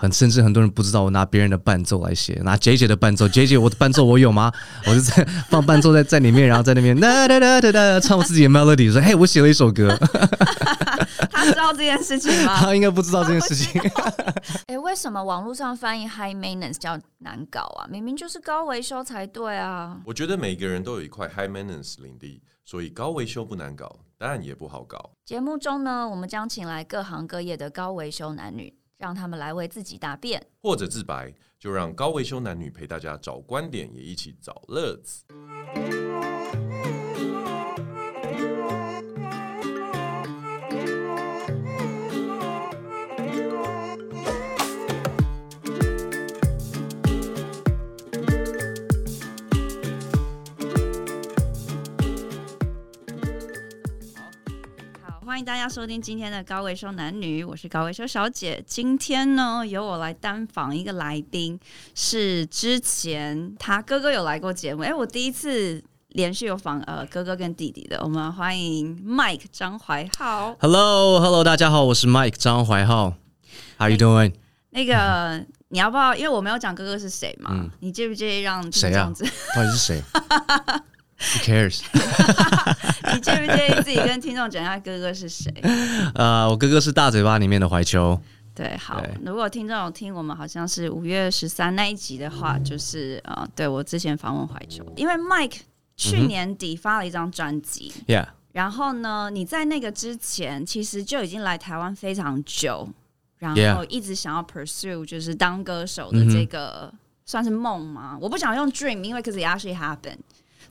很甚至很多人不知道我拿别人的伴奏来写，拿 J J 的伴奏，J J 我的伴奏我有吗？我就在放伴奏在在里面，然后在那边哒哒哒哒哒唱我自己的 melody，说嘿，我写了一首歌。他知道这件事情吗？他应该不知道这件 事情。哎，为什么网络上翻译 high maintenance 叫难搞啊？明明就是高维修才对啊！我觉得每个人都有一块 high maintenance 领地，所以高维修不难搞，当然也不好搞。节目中呢，我们将请来各行各业的高维修男女。让他们来为自己答辩，或者自白，就让高维修男女陪大家找观点，也一起找乐子。迎大家收听今天的高维修男女，我是高维修小姐。今天呢，由我来单访一个来宾，是之前他哥哥有来过节目。哎，我第一次连续有访呃哥哥跟弟弟的，我们欢迎 Mike 张怀浩。Hello，Hello，hello, 大家好，我是 Mike 张怀浩。How you doing？那个你要不要？因为我没有讲哥哥是谁嘛，嗯、你介不介意让谁啊？到底是谁？Who cares？你介不介意自己跟听众讲一下哥哥是谁？呃，我哥哥是大嘴巴里面的怀秋。对，好。如果听众有听我们好像是五月十三那一集的话，就是呃，对我之前访问怀秋，因为 Mike 去年底发了一张专辑，Yeah。然后呢，你在那个之前其实就已经来台湾非常久，然后一直想要 pursue 就是当歌手的这个算是梦吗？我不想用 dream，因为 cause it actually happened。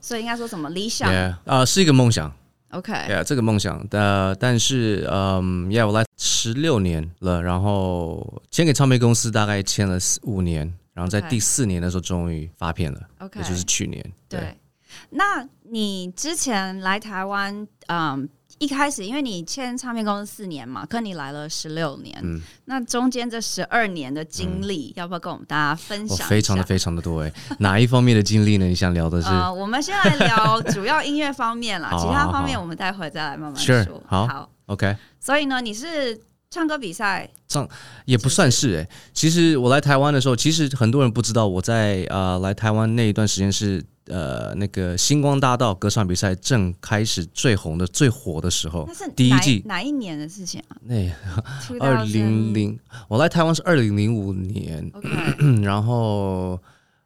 所以应该说什么理想？啊 Yeah,、uh,，是一个梦想。OK，yeah, 这个梦想的，但是，嗯，Yeah，我来十六年了，然后签给唱片公司大概签了五年，然后在第四年的时候终于发片了。OK，也就是去年。对，对，那你之前来台湾，嗯。一开始，因为你签唱片公司四年嘛，可你来了十六年，嗯，那中间这十二年的经历，嗯、要不要跟我们大家分享？非常的非常的多哎，哪一方面的经历呢？你想聊的是？呃，我们先来聊主要音乐方面啦，其他方面我们待会再来慢慢说。Sure, 好，好，OK。所以呢，你是唱歌比赛？唱也不算是哎，其实我来台湾的时候，其实很多人不知道我在呃来台湾那一段时间是。呃，那个星光大道歌唱比赛正开始最红的、最火的时候，那是第一季哪一年的事情啊？那 二零零，我来台湾是二零零五年. 然后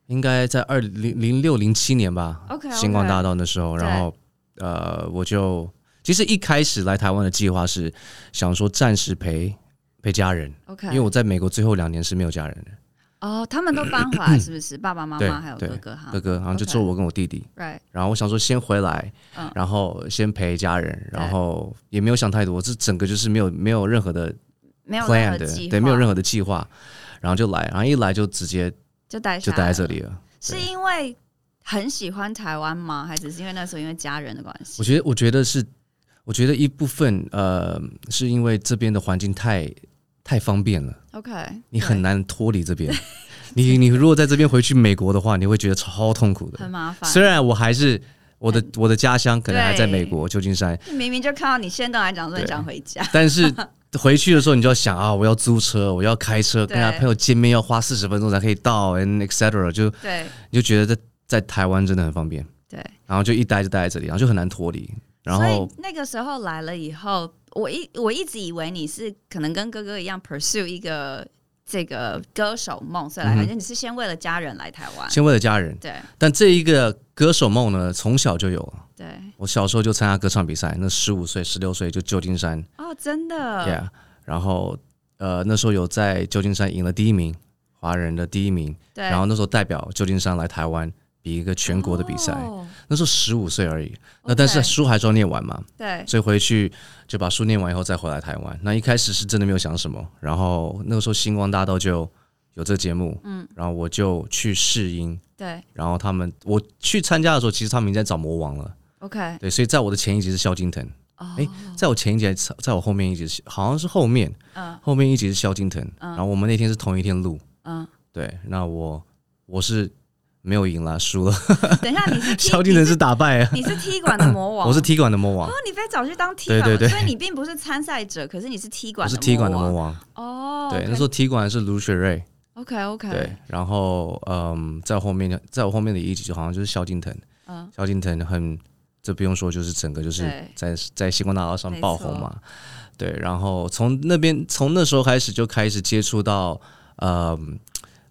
应该在二零零六零七年吧。Okay. 星光大道那时候，然后呃，我就其实一开始来台湾的计划是想说暂时陪陪家人，Okay. 因为我在美国最后两年是没有家人的。哦，他们都搬回来 是不是？爸爸妈妈还有哥哥哈，哥哥，然后就只有我跟我弟弟。Right。然后我想说先回来，然后先陪家人，然后也没有想太多，这整个就是没有没有任何的 plan 的，对，没有任何的计划，然后就来，然后一来就直接就待就待在这里了。是因为很喜欢台湾吗？还是是因为那时候因为家人的关系？我觉得，我觉得是，我觉得一部分呃，是因为这边的环境太。太方便了，OK，你很难脱离这边。你你如果在这边回去美国的话，你会觉得超痛苦的，很麻烦。虽然我还是我的我的家乡可能还在美国旧金山，明明就看到你先都来讲说你想回家，但是回去的时候你就要想啊，我要租车，我要开车，跟他朋友见面要花四十分钟才可以到，and etc. 就对，你就觉得在在台湾真的很方便，对，然后就一待就待在这里，然后就很难脱离。然后那个时候来了以后。我一我一直以为你是可能跟哥哥一样 pursue 一个这个歌手梦，所以来，反正你是先为了家人来台湾，先为了家人。对，但这一个歌手梦呢，从小就有了。对，我小时候就参加歌唱比赛，那十五岁、十六岁就旧金山。哦，真的。Yeah，然后呃那时候有在旧金山赢了第一名，华人的第一名。对。然后那时候代表旧金山来台湾。比一个全国的比赛，哦、那时候十五岁而已。那但是书还是要念完嘛？对，所以回去就把书念完以后再回来台湾。那一开始是真的没有想什么，然后那个时候星光大道就有这个节目，嗯，然后我就去试音，对，然后他们我去参加的时候，其实他们已经在找魔王了，OK，对，所以在我的前一集是萧敬腾，哎、哦，在我前一集，在我后面一集是好像是后面，嗯，后面一集是萧敬腾，嗯，然后我们那天是同一天录，嗯，对，那我我是。没有赢了，输了。等一下，你是 萧敬腾是打败啊？你是踢馆的魔王，我是踢馆的魔王。哦，你被找去当踢馆，对对对，所以你并不是参赛者，可是你是踢馆，我是踢馆的魔王。哦，对，那时候踢馆是卢雪瑞。OK OK。对，然后嗯，在后面在我后面的一集就好像就是萧敬腾。嗯，萧敬腾很，这不用说，就是整个就是在在星光大道上爆红嘛。对，然后从那边从那时候开始就开始接触到呃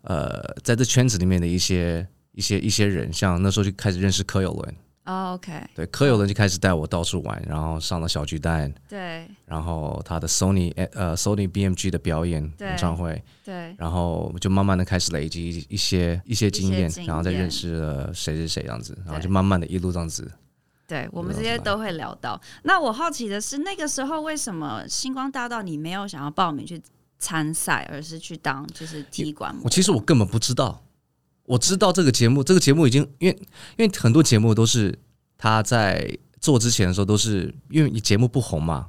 呃，在这圈子里面的一些。一些一些人，像那时候就开始认识柯有伦。哦、oh，OK，对，柯有伦就开始带我到处玩，然后上了小巨蛋，对，然后他的 Sony 呃 Sony BMG 的表演演唱会，对，然后就慢慢的开始累积一些一些经验，然后再认识了谁是谁这样子，然后就慢慢的一路这样子。对，我们这些都会聊到。那我好奇的是，那个时候为什么星光大道你没有想要报名去参赛，而是去当就是踢馆？我其实我根本不知道。我知道这个节目，这个节目已经因为因为很多节目都是他在做之前的时候都是因为你节目不红嘛，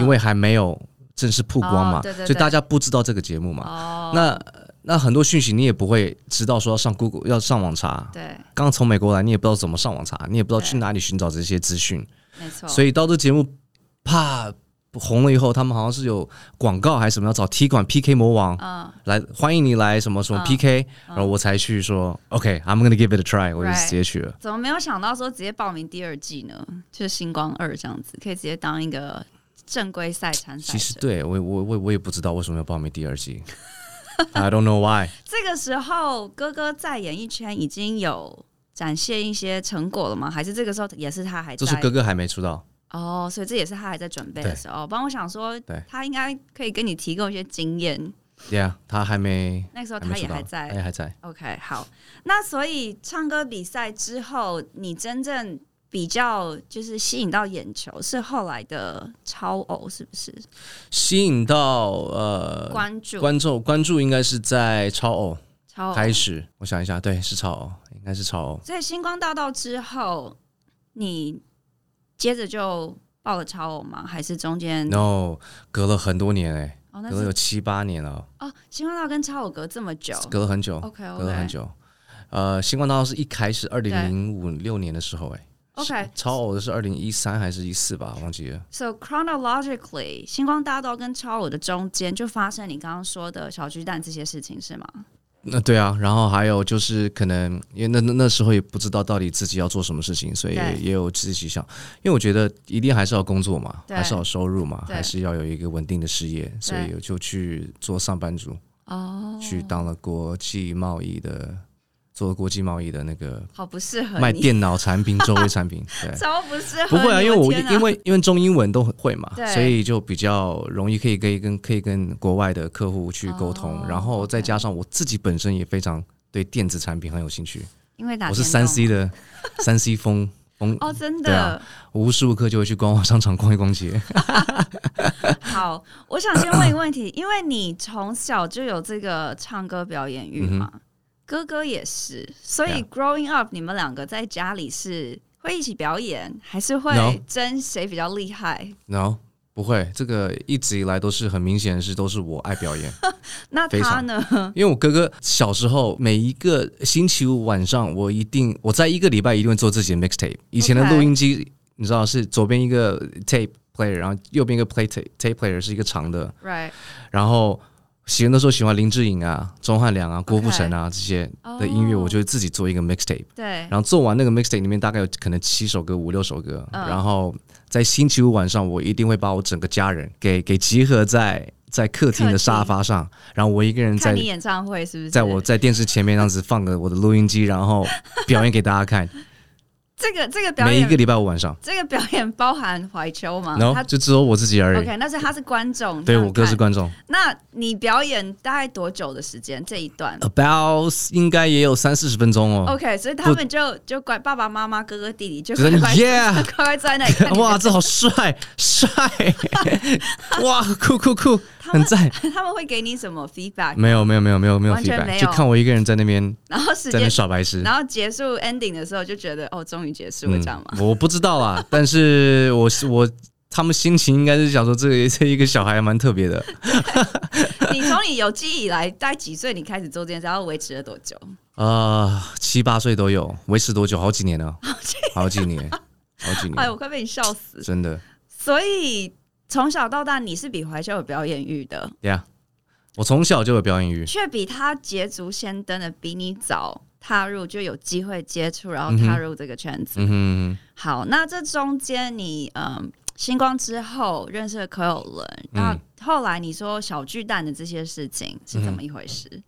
因为还没有正式曝光嘛，所以大家不知道这个节目嘛。那那很多讯息你也不会知道，说要上 Google 要上网查。对，刚从美国来，你也不知道怎么上网查，你也不知道去哪里寻找这些资讯。没错。所以到这节目，怕。红了以后，他们好像是有广告还是什么，要找踢馆 PK 魔王，嗯，来欢迎你来什么什么 PK，然后我才去说 OK，I'm gonna give it a try，我就直接去了。怎么没有想到说直接报名第二季呢？就是星光二这样子，可以直接当一个正规赛参赛。其实对我我我我也不知道为什么要报名第二季，I don't know why。这个时候哥哥在演艺圈已经有展现一些成果了吗？还是这个时候也是他还在？就是哥哥还没出道。哦，所以这也是他还在准备的时候。帮我想说，他应该可以跟你提供一些经验。对啊，他还没那个时候他也还在，他也还在。OK，好。那所以唱歌比赛之后，你真正比较就是吸引到眼球是后来的超偶，是不是？吸引到呃关注观众关注应该是在超偶超偶开始。我想一下，对，是超偶，应该是超偶。在星光大道之后，你。接着就报了超偶吗？还是中间？No，隔了很多年哎、欸，隔了有七八年了。哦，星光大道跟超偶隔这么久，隔了很久。OK，, okay. 隔了很久。呃，星光大道是一开始二零零五六年的时候哎、欸。OK，超偶的是二零一三还是一四吧？忘记了。So chronologically，星光大道跟超偶的中间就发生你刚刚说的小巨蛋这些事情是吗？那对啊，然后还有就是可能因为那那那时候也不知道到底自己要做什么事情，所以也有自己想，因为我觉得一定还是要工作嘛，还是要收入嘛，还是要有一个稳定的事业，所以就去做上班族，哦，去当了国际贸易的。做国际贸易的那个，好不适合卖电脑产品、周围产品，对，超不适合。不会啊，因为我因为因为中英文都会嘛，所以就比较容易可以可以跟可以跟国外的客户去沟通，然后再加上我自己本身也非常对电子产品很有兴趣，因为我是三 C 的三 C 风风哦，真的，我无时无刻就会去逛逛商场、逛一逛街。好，我想先问一个问题，因为你从小就有这个唱歌表演欲嘛？哥哥也是，所以 growing up，你们两个在家里是会一起表演，还是会争谁比较厉害？No，不会，这个一直以来都是很明显的是都是我爱表演。那他呢？因为我哥哥小时候每一个星期五晚上，我一定我在一个礼拜一定会做自己的 mixtape。以前的录音机.你知道是左边一个 tape player，然后右边一个 play tape tape player 是一个长的，right？然后。喜欢的时候喜欢林志颖啊、钟汉良啊、郭富城啊这些的音乐，我就会自己做一个 mixtape。对，然后做完那个 mixtape 里面大概有可能七首歌、五六首歌，然后在星期五晚上，我一定会把我整个家人给给集合在在客厅的沙发上，然后我一个人在你演唱会是不是？在我在电视前面这样子放个我的录音机，然后表演给大家看。这个这个表演每一个礼拜五晚上，这个表演包含怀秋吗？No，他就只有我自己而已。OK，那是他是观众，对，我哥是观众。那你表演大概多久的时间？这一段？About 应该也有三四十分钟哦。OK，所以他们就就乖，爸爸妈妈、哥哥弟弟就乖乖 乖乖在那里。哇，这好帅帅！哇，酷酷酷，很在。他们会给你什么 feedback？没有没有没有没有没有 feedback，就看我一个人在那边，然后在那耍白痴，然后结束 ending 的时候就觉得哦，终于。结束了这样吗？我不知道啦，但是我是我，他们心情应该是想说，这个这一个小孩蛮特别的。你从你有记忆以来，大概几岁你开始做这件事？然后维持了多久？呃，七八岁都有，维持多久？好几年了，好几年，好几年。哎，我快被你笑死！真的。所以从小到大，你是比怀修有表演欲的。对呀，我从小就有表演欲，却比他捷足先登的比你早踏入，就有机会接触，然后踏入这个圈子。嗯哼。好，那这中间你嗯，星光之后认识了柯有伦，那后来你说小巨蛋的这些事情是怎么一回事？嗯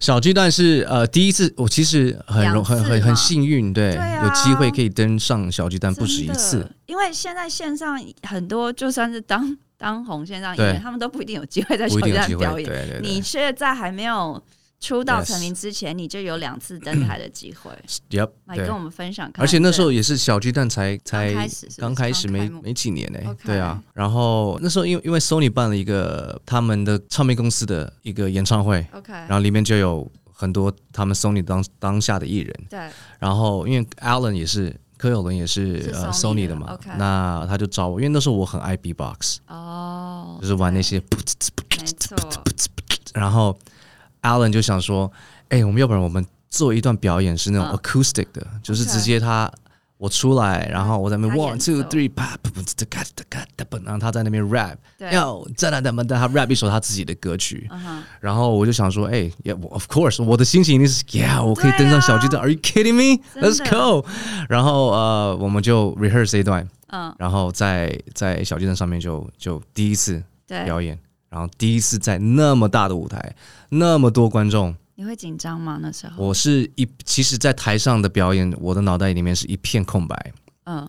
小巨蛋是呃第一次，我其实很荣很很很幸运，对，有机会可以登上小巨蛋不止一次。因为现在线上很多就算是当 当红线上演员，他们都不一定有机会在小巨蛋表演。你却在还没有。出道成名之前，你就有两次登台的机会。Yep，来跟我们分享。而且那时候也是小巨蛋才才刚开始没没几年呢。对啊，然后那时候因为因为 Sony 办了一个他们的唱片公司的一个演唱会，OK，然后里面就有很多他们 Sony 当当下的艺人。对。然后因为 Alan 也是柯有伦也是呃 Sony 的嘛，那他就找我，因为那时候我很爱 B-box，哦，就是玩那些，没错，然后。Alan 就想说：“哎、欸，我们要不然我们做一段表演是那种 acoustic 的，嗯、就是直接他我出来，然后我在那边 one two three，然后他在那边 rap，要在那等等他 rap 一首他自己的歌曲，嗯、然后我就想说，哎、欸、，Yeah，of course，我的心情一定是 Yeah，我可以登上小巨蛋、啊、，Are you kidding me？Let's go！然后呃，我们就 rehearse 这一段，嗯，然后在在小巨蛋上面就就第一次表演。”然后第一次在那么大的舞台，那么多观众，你会紧张吗？那时候我是一，其实，在台上的表演，我的脑袋里面是一片空白。嗯，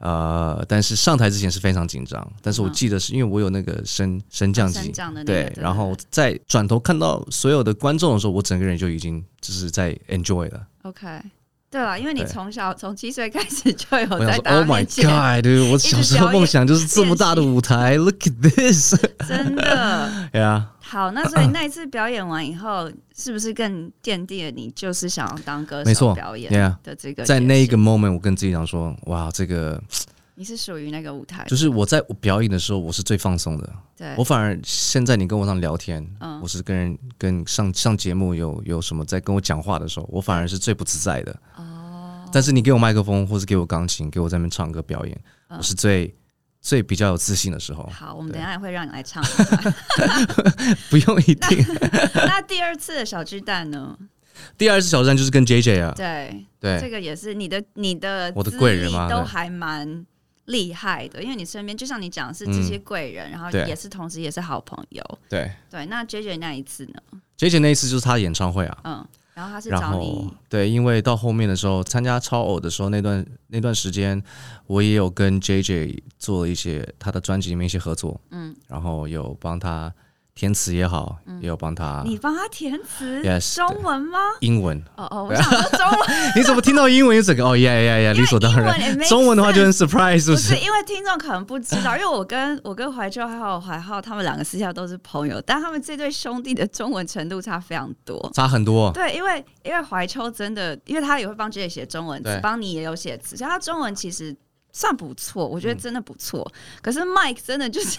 呃，但是上台之前是非常紧张。但是我记得是因为我有那个升升降机，对，然后在转头看到所有的观众的时候，我整个人就已经就是在 enjoy 了。OK。对啊，因为你从小 从七岁开始就有在大面前，Oh my God！对，我小时候梦想就是这么大的舞台，Look at this！真的，对啊。好，那所以 那一次表演完以后，是不是更奠定了你就是想要当歌手表演的这个？在那一个 moment，我跟自己讲说，哇，这个。你是属于那个舞台，就是我在我表演的时候，我是最放松的。对，我反而现在你跟我上聊天，嗯，我是跟人跟上上节目有有什么在跟我讲话的时候，我反而是最不自在的。哦，但是你给我麦克风，或是给我钢琴，给我在那边唱歌表演，我是最最比较有自信的时候。好，我们等一下也会让你来唱。不用一定。那第二次的小巨蛋呢？第二次小巨蛋就是跟 JJ 啊。对对，这个也是你的你的我的贵人吗？都还蛮。厉害的，因为你身边就像你讲的是这些贵人，嗯、然后也是同时也是好朋友。对对，那 JJ 那一次呢？JJ 那一次就是他的演唱会啊。嗯，然后他是找你。对，因为到后面的时候参加超偶的时候，那段那段时间我也有跟 JJ 做了一些他的专辑里面一些合作。嗯，然后有帮他。填词也好，也有帮他。你帮他填词？中文吗？英文。哦哦，我想说中文。你怎么听到英文有整个？哦呀呀呀，理所当然。中文的话就很 surprise，是不是？因为听众可能不知道，因为我跟我跟怀秋还有怀浩他们两个私下都是朋友，但他们这对兄弟的中文程度差非常多，差很多。对，因为因为怀秋真的，因为他也会帮 JJ 写中文词，帮你也有写词，所以他中文其实算不错，我觉得真的不错。可是 Mike 真的就是。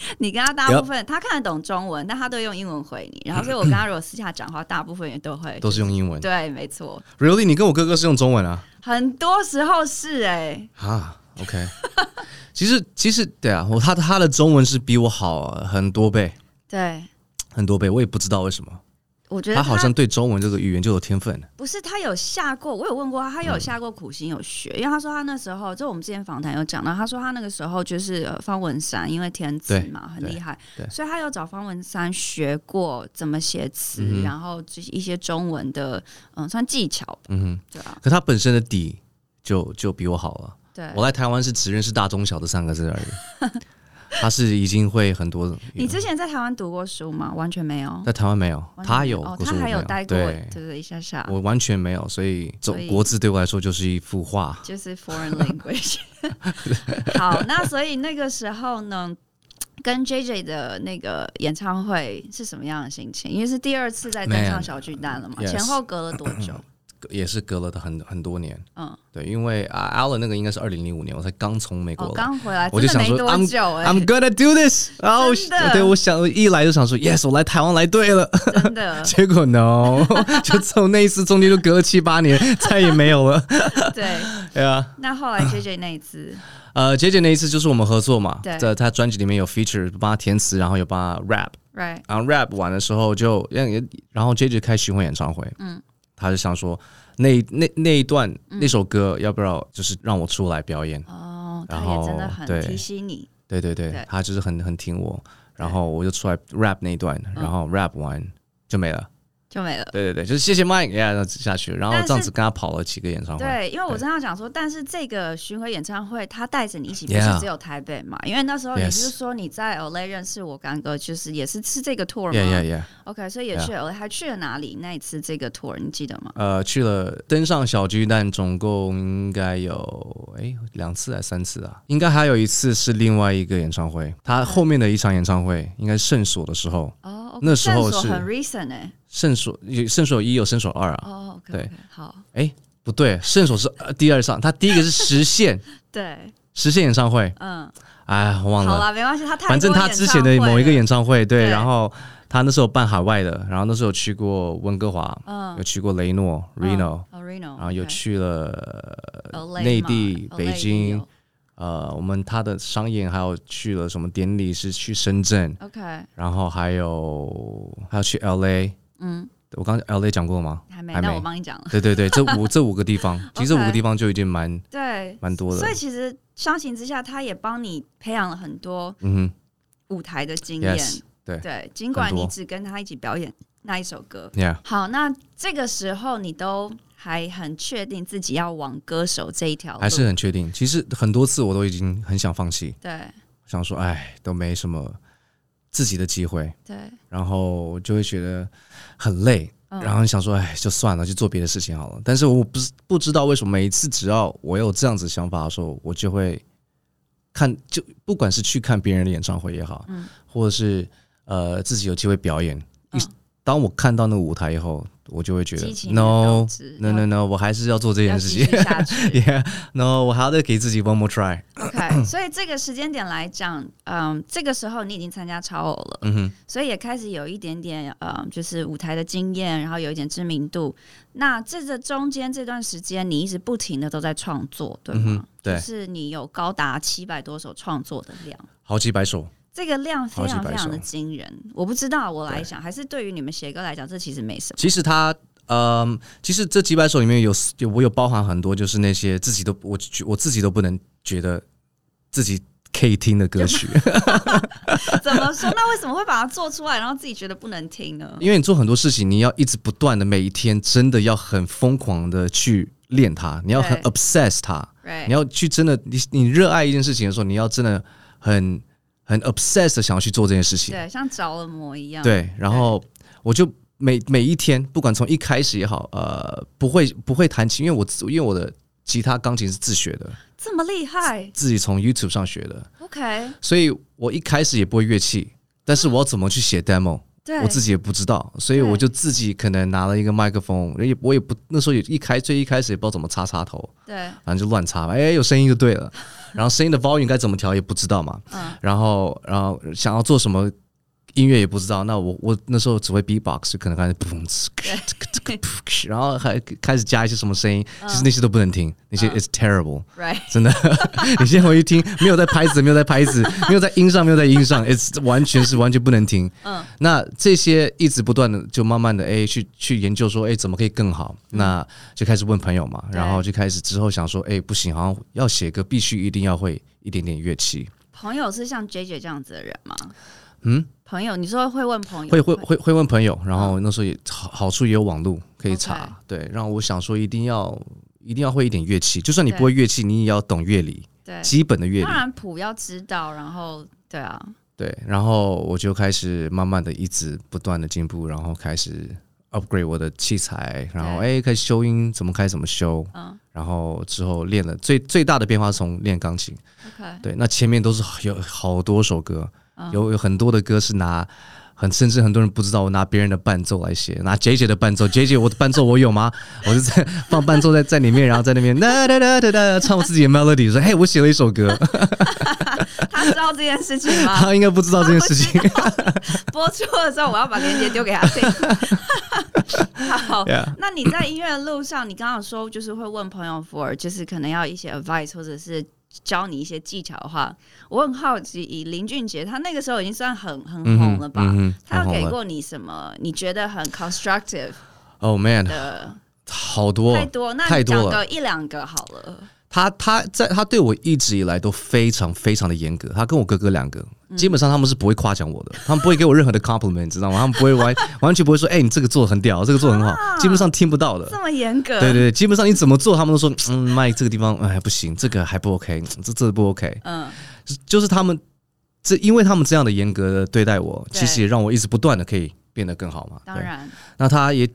你跟他大部分，他看得懂中文，但他都用英文回你。然后，所以我跟他如果私下讲话，大部分也都会 都是用英文。对，没错。Really，你跟我哥哥是用中文啊？很多时候是哎。啊，OK。其实，其实对啊，我他他的中文是比我好很多倍。对，很多倍，我也不知道为什么。我觉得他，他好像对中文这个语言就有天分。不是，他有下过，我有问过他，他有下过苦心有学，嗯、因为他说他那时候，就我们之前访谈有讲到，他说他那个时候就是方文山，因为填词嘛很厉害，所以他有找方文山学过怎么写词，嗯、然后就是一些中文的嗯算技巧吧，嗯哼，对啊。可他本身的底就就比我好了。对，我来台湾是只认识大中小的三个字而已。他是已经会很多。你之前在台湾读过书吗？完全没有，在台湾没有。他有，他还有待过，对对，一下下。我完全没有，所以走国字对我来说就是一幅画，就是 foreign language。好，那所以那个时候呢，跟 JJ 的那个演唱会是什么样的心情？因为是第二次在登上小巨蛋了嘛，前后隔了多久？也是隔了很很多年。嗯，对，因为啊，Alan 那个应该是二零零五年，我才刚从美国来，刚、哦、回来，我就想说，I'm I'm gonna do this。然后对，我想一来就想说，Yes，我来台湾来对了。真的，结果 No，就从那一次中间就隔了七八年，再也没有了。对，对啊。那后来 JJ 那一次，呃，JJ 那一次就是我们合作嘛，对，在他专辑里面有 feature，帮他填词，然后有帮他 rap。然后 rap 完的时候就，然后 JJ 开巡回演唱会，嗯，他就想说那那那一段、嗯、那首歌要不要就是让我出来表演？哦，然后他也真的很提醒你，对对对，对，他就是很很听我，然后我就出来 rap 那一段，然后 rap 完就没了。就没了。对对对，就是谢谢 Mike，呀，那下去，然后这样子跟他跑了几个演唱会。对，因为我正要讲说，但是这个巡回演唱会，他带着你一起，不是只有台北嘛？因为那时候你是说你在 LA 认识我干哥，就是也是是这个 tour 嘛？Yeah yeah yeah。OK，所以也去 LA，还去了哪里？那一次这个 tour 你记得吗？呃，去了登上小巨蛋，总共应该有哎两次还三次啊？应该还有一次是另外一个演唱会，他后面的一场演唱会应该是圣所的时候。哦那时候是很 recent 哎。圣所有圣所一有圣所二啊，哦、oh, 对，好，哎，不对，圣所是第二场，他第一个是实现，对，实现演唱会，嗯，哎，我忘了，好了，没关系，他反正他之前的某一个演唱会，对，对。然后他那时候办海外的，然后那时候有去过温哥华，嗯，有去过雷诺 Reno，然后有去了内地北京，呃，我们他的商演还有去了什么典礼是去深圳，OK，然后还有还有去 LA。嗯，我刚 L A 讲过了吗？还没，那我帮你讲了。对对对，这五 这五个地方，其实这五个地方就已经蛮对蛮多的。所以其实相形之下，他也帮你培养了很多嗯舞台的经验。Yes, 对对，尽管你只跟他一起表演那一首歌。Yeah. 好，那这个时候你都还很确定自己要往歌手这一条路？还是很确定。其实很多次我都已经很想放弃。对，想说哎，都没什么。自己的机会，对，然后就会觉得很累，嗯、然后想说，哎，就算了，就做别的事情好了。但是我不是不知道为什么，每一次只要我有这样子想法的时候，我就会看，就不管是去看别人的演唱会也好，嗯、或者是呃自己有机会表演，一、嗯、当我看到那个舞台以后。我就会觉得，no no no no，我还是要做这件事情。Yeah，no，我还要再给自己 one more try。OK，所以这个时间点来讲，嗯，这个时候你已经参加超偶了，嗯哼，所以也开始有一点点，嗯，就是舞台的经验，然后有一点知名度。那这个中间这段时间，你一直不停的都在创作，对吗？嗯、对，就是你有高达七百多首创作的量，好几百首。这个量非常非常的惊人，我不知道我来讲，还是对于你们写歌来讲，这其实没什么。其实他，嗯、呃，其实这几百首里面有有我有包含很多，就是那些自己都我我自己都不能觉得自己可以听的歌曲。怎么说？那为什么会把它做出来，然后自己觉得不能听呢？因为你做很多事情，你要一直不断的，每一天真的要很疯狂的去练它，你要很 obsess 它，你要去真的，你你热爱一件事情的时候，你要真的很。很 obsessed 的想要去做这件事情，对，像着了魔一样。对，然后我就每每一天，不管从一开始也好，呃，不会不会弹琴，因为我因为我的吉他、钢琴是自学的，这么厉害，自己从 YouTube 上学的。OK，所以我一开始也不会乐器，但是我要怎么去写 demo？我自己也不知道，所以我就自己可能拿了一个麦克风，也我也不那时候也一开最一开始也不知道怎么插插头，对，反正就乱插吧，哎，有声音就对了，然后声音的 volume 该怎么调也不知道嘛，嗯，然后然后想要做什么。音乐也不知道，那我我那时候只会 beatbox，就可能开始砰哧，然后还开始加一些什么声音，其实那些都不能听，那些 is terrible，right，真的，你现在回去听，没有在拍子，没有在拍子，没有在音上，没有在音上，it's 完全是完全不能听。嗯，那这些一直不断的就慢慢的哎去去研究说哎怎么可以更好，那就开始问朋友嘛，然后就开始之后想说哎不行，好像要写歌必须一定要会一点点乐器。朋友是像 JJ 这样子的人吗？嗯，朋友，你说会问朋友，会会会。会问朋友，然后那时候也好好处也有网络可以查.对，让我想说一定要一定要会一点乐器，就算你不会乐器，你也要懂乐理，对，基本的乐理，当然谱要知道，然后对啊，对，然后我就开始慢慢的一直不断的进步，然后开始 upgrade 我的器材，然后哎开始修音，怎么开怎么修，嗯，然后之后练了最最大的变化是从练钢琴，OK，对，那前面都是有好多首歌。有有很多的歌是拿很甚至很多人不知道我拿别人的伴奏来写，拿 J J 的伴奏，J J 我的伴奏我有吗？我就在 放伴奏在在里面，然后在那边哒哒哒哒哒唱我自己的 melody，说嘿，我写了一首歌。他知道这件事情吗？他应该不知道这件事情。播出的时候，我要把链接丢给他听。好，Yeah. 那你在音乐的路上，你刚刚说就是会问朋友 for，就是可能要一些 advice 或者是。教你一些技巧的话，我很好奇，以林俊杰他那个时候已经算很很红了吧？嗯嗯、他有给过你什么？你觉得很 constructive？哦、oh, man 的好多太多，那你讲个一两个好了。他他在他对我一直以来都非常非常的严格。他跟我哥哥两个，基本上他们是不会夸奖我的，他们不会给我任何的 compliment，你知道吗？他们不会完完全不会说，哎、欸，你这个做的很屌，这个做的很好，啊、基本上听不到的。这么严格？对对对，基本上你怎么做，他们都说，嗯，Mike 这个地方哎不行，这个还不 OK，这这个不 OK。嗯，就是他们这，因为他们这样的严格的对待我，其实也让我一直不断的可以变得更好嘛。当然，那他也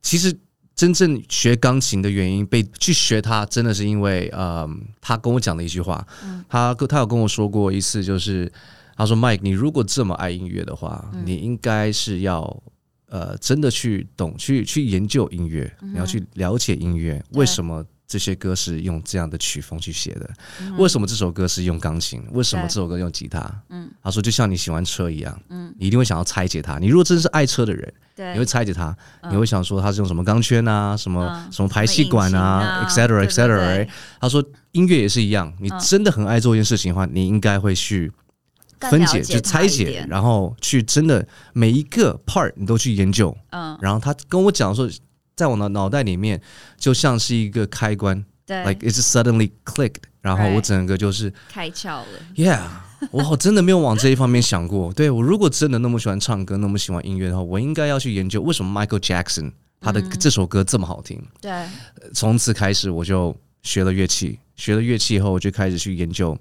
其实。真正学钢琴的原因，被去学它，真的是因为，嗯，他跟我讲的一句话，他他有跟我说过一次，就是他说，Mike，你如果这么爱音乐的话，你应该是要，呃，真的去懂，去去研究音乐，你要去了解音乐，为什么？这些歌是用这样的曲风去写的，嗯、为什么这首歌是用钢琴？为什么这首歌用吉他？嗯，他说就像你喜欢车一样，嗯，你一定会想要拆解它。你如果真是爱车的人，对，你会拆解它，嗯、你会想说它是用什么钢圈啊，什么、嗯、什么排气管啊，etc etc。他说音乐也是一样，你真的很爱做一件事情的话，你应该会去分解，就拆解，然后去真的每一个 part 你都去研究。嗯，然后他跟我讲说。在我的脑袋里面，就像是一个开关，对，like it's suddenly clicked，然后我整个就是开窍了。Yeah，我真的没有往这一方面想过。对，我如果真的那么喜欢唱歌，那么喜欢音乐的话，我应该要去研究为什么 Michael Jackson 他的这首歌这么好听。对，从此开始我就学了乐器，学了乐器以后，我就开始去研究，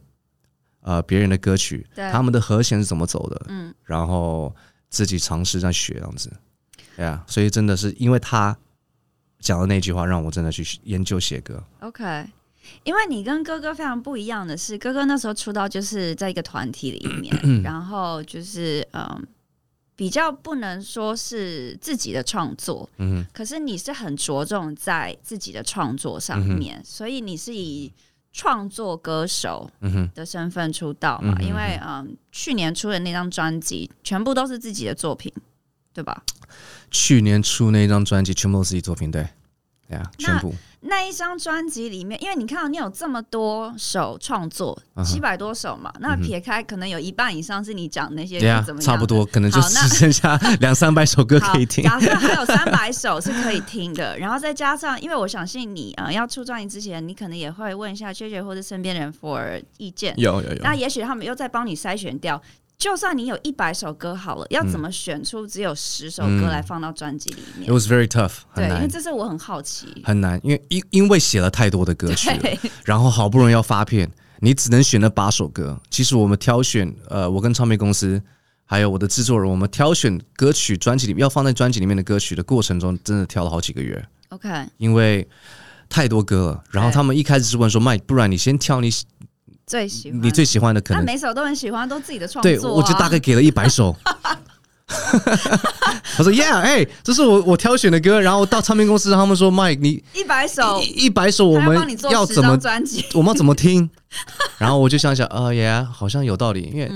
呃，别人的歌曲，对他们的和弦是怎么走的，嗯，然后自己尝试在学这样子。Yeah，所以真的是因为他。讲的那句话让我真的去研究写歌。OK，因为你跟哥哥非常不一样的是，哥哥那时候出道就是在一个团体里面，然后就是嗯，比较不能说是自己的创作，嗯，可是你是很着重在自己的创作上面，嗯，所以你是以创作歌手的身份出道嘛？嗯，因为嗯，去年出的那张专辑全部都是自己的作品，对吧？去年出那张专辑，全部都是自己作品，对，对啊，全部。那一张专辑里面，因为你看到你有这么多首创作，七百多首嘛，那撇开可能有一半以上是你讲那些怎么样，差不多，可能就只剩下 两三百首歌可以听。假设还有三百首是可以听的，然后再加上，因为我相信你啊，要出专辑之前，你可能也会问一下 JJ 或者身边人 for 意见，有有有，那也许他们又在帮你筛选掉。就算你有一百首歌好了，要怎么选出只有十首歌来放到专辑里面？嗯，It was very tough，对，因为这是我很好奇，很难，因为因因为写了太多的歌曲，然后好不容易要发片，你只能选那八首歌。其实我们挑选，呃，我跟唱片公司还有我的制作人，我们挑选歌曲专辑里面要放在专辑里面的歌曲的过程中，真的挑了好几个月。OK，因为太多歌了，然后他们一开始是问说，Mike，不然你先挑你。最喜欢你最喜欢的可能，那每首都很喜欢，都自己的创作、啊。对，我就大概给了一百首。他说：“Yeah，哎、欸，这是我我挑选的歌。”然后到唱片公司，他们说：“Mike，你一百首，一百首，我们要怎么专辑？我们要怎么听？”然后我就想想，呃，Yeah，好像有道理，因为。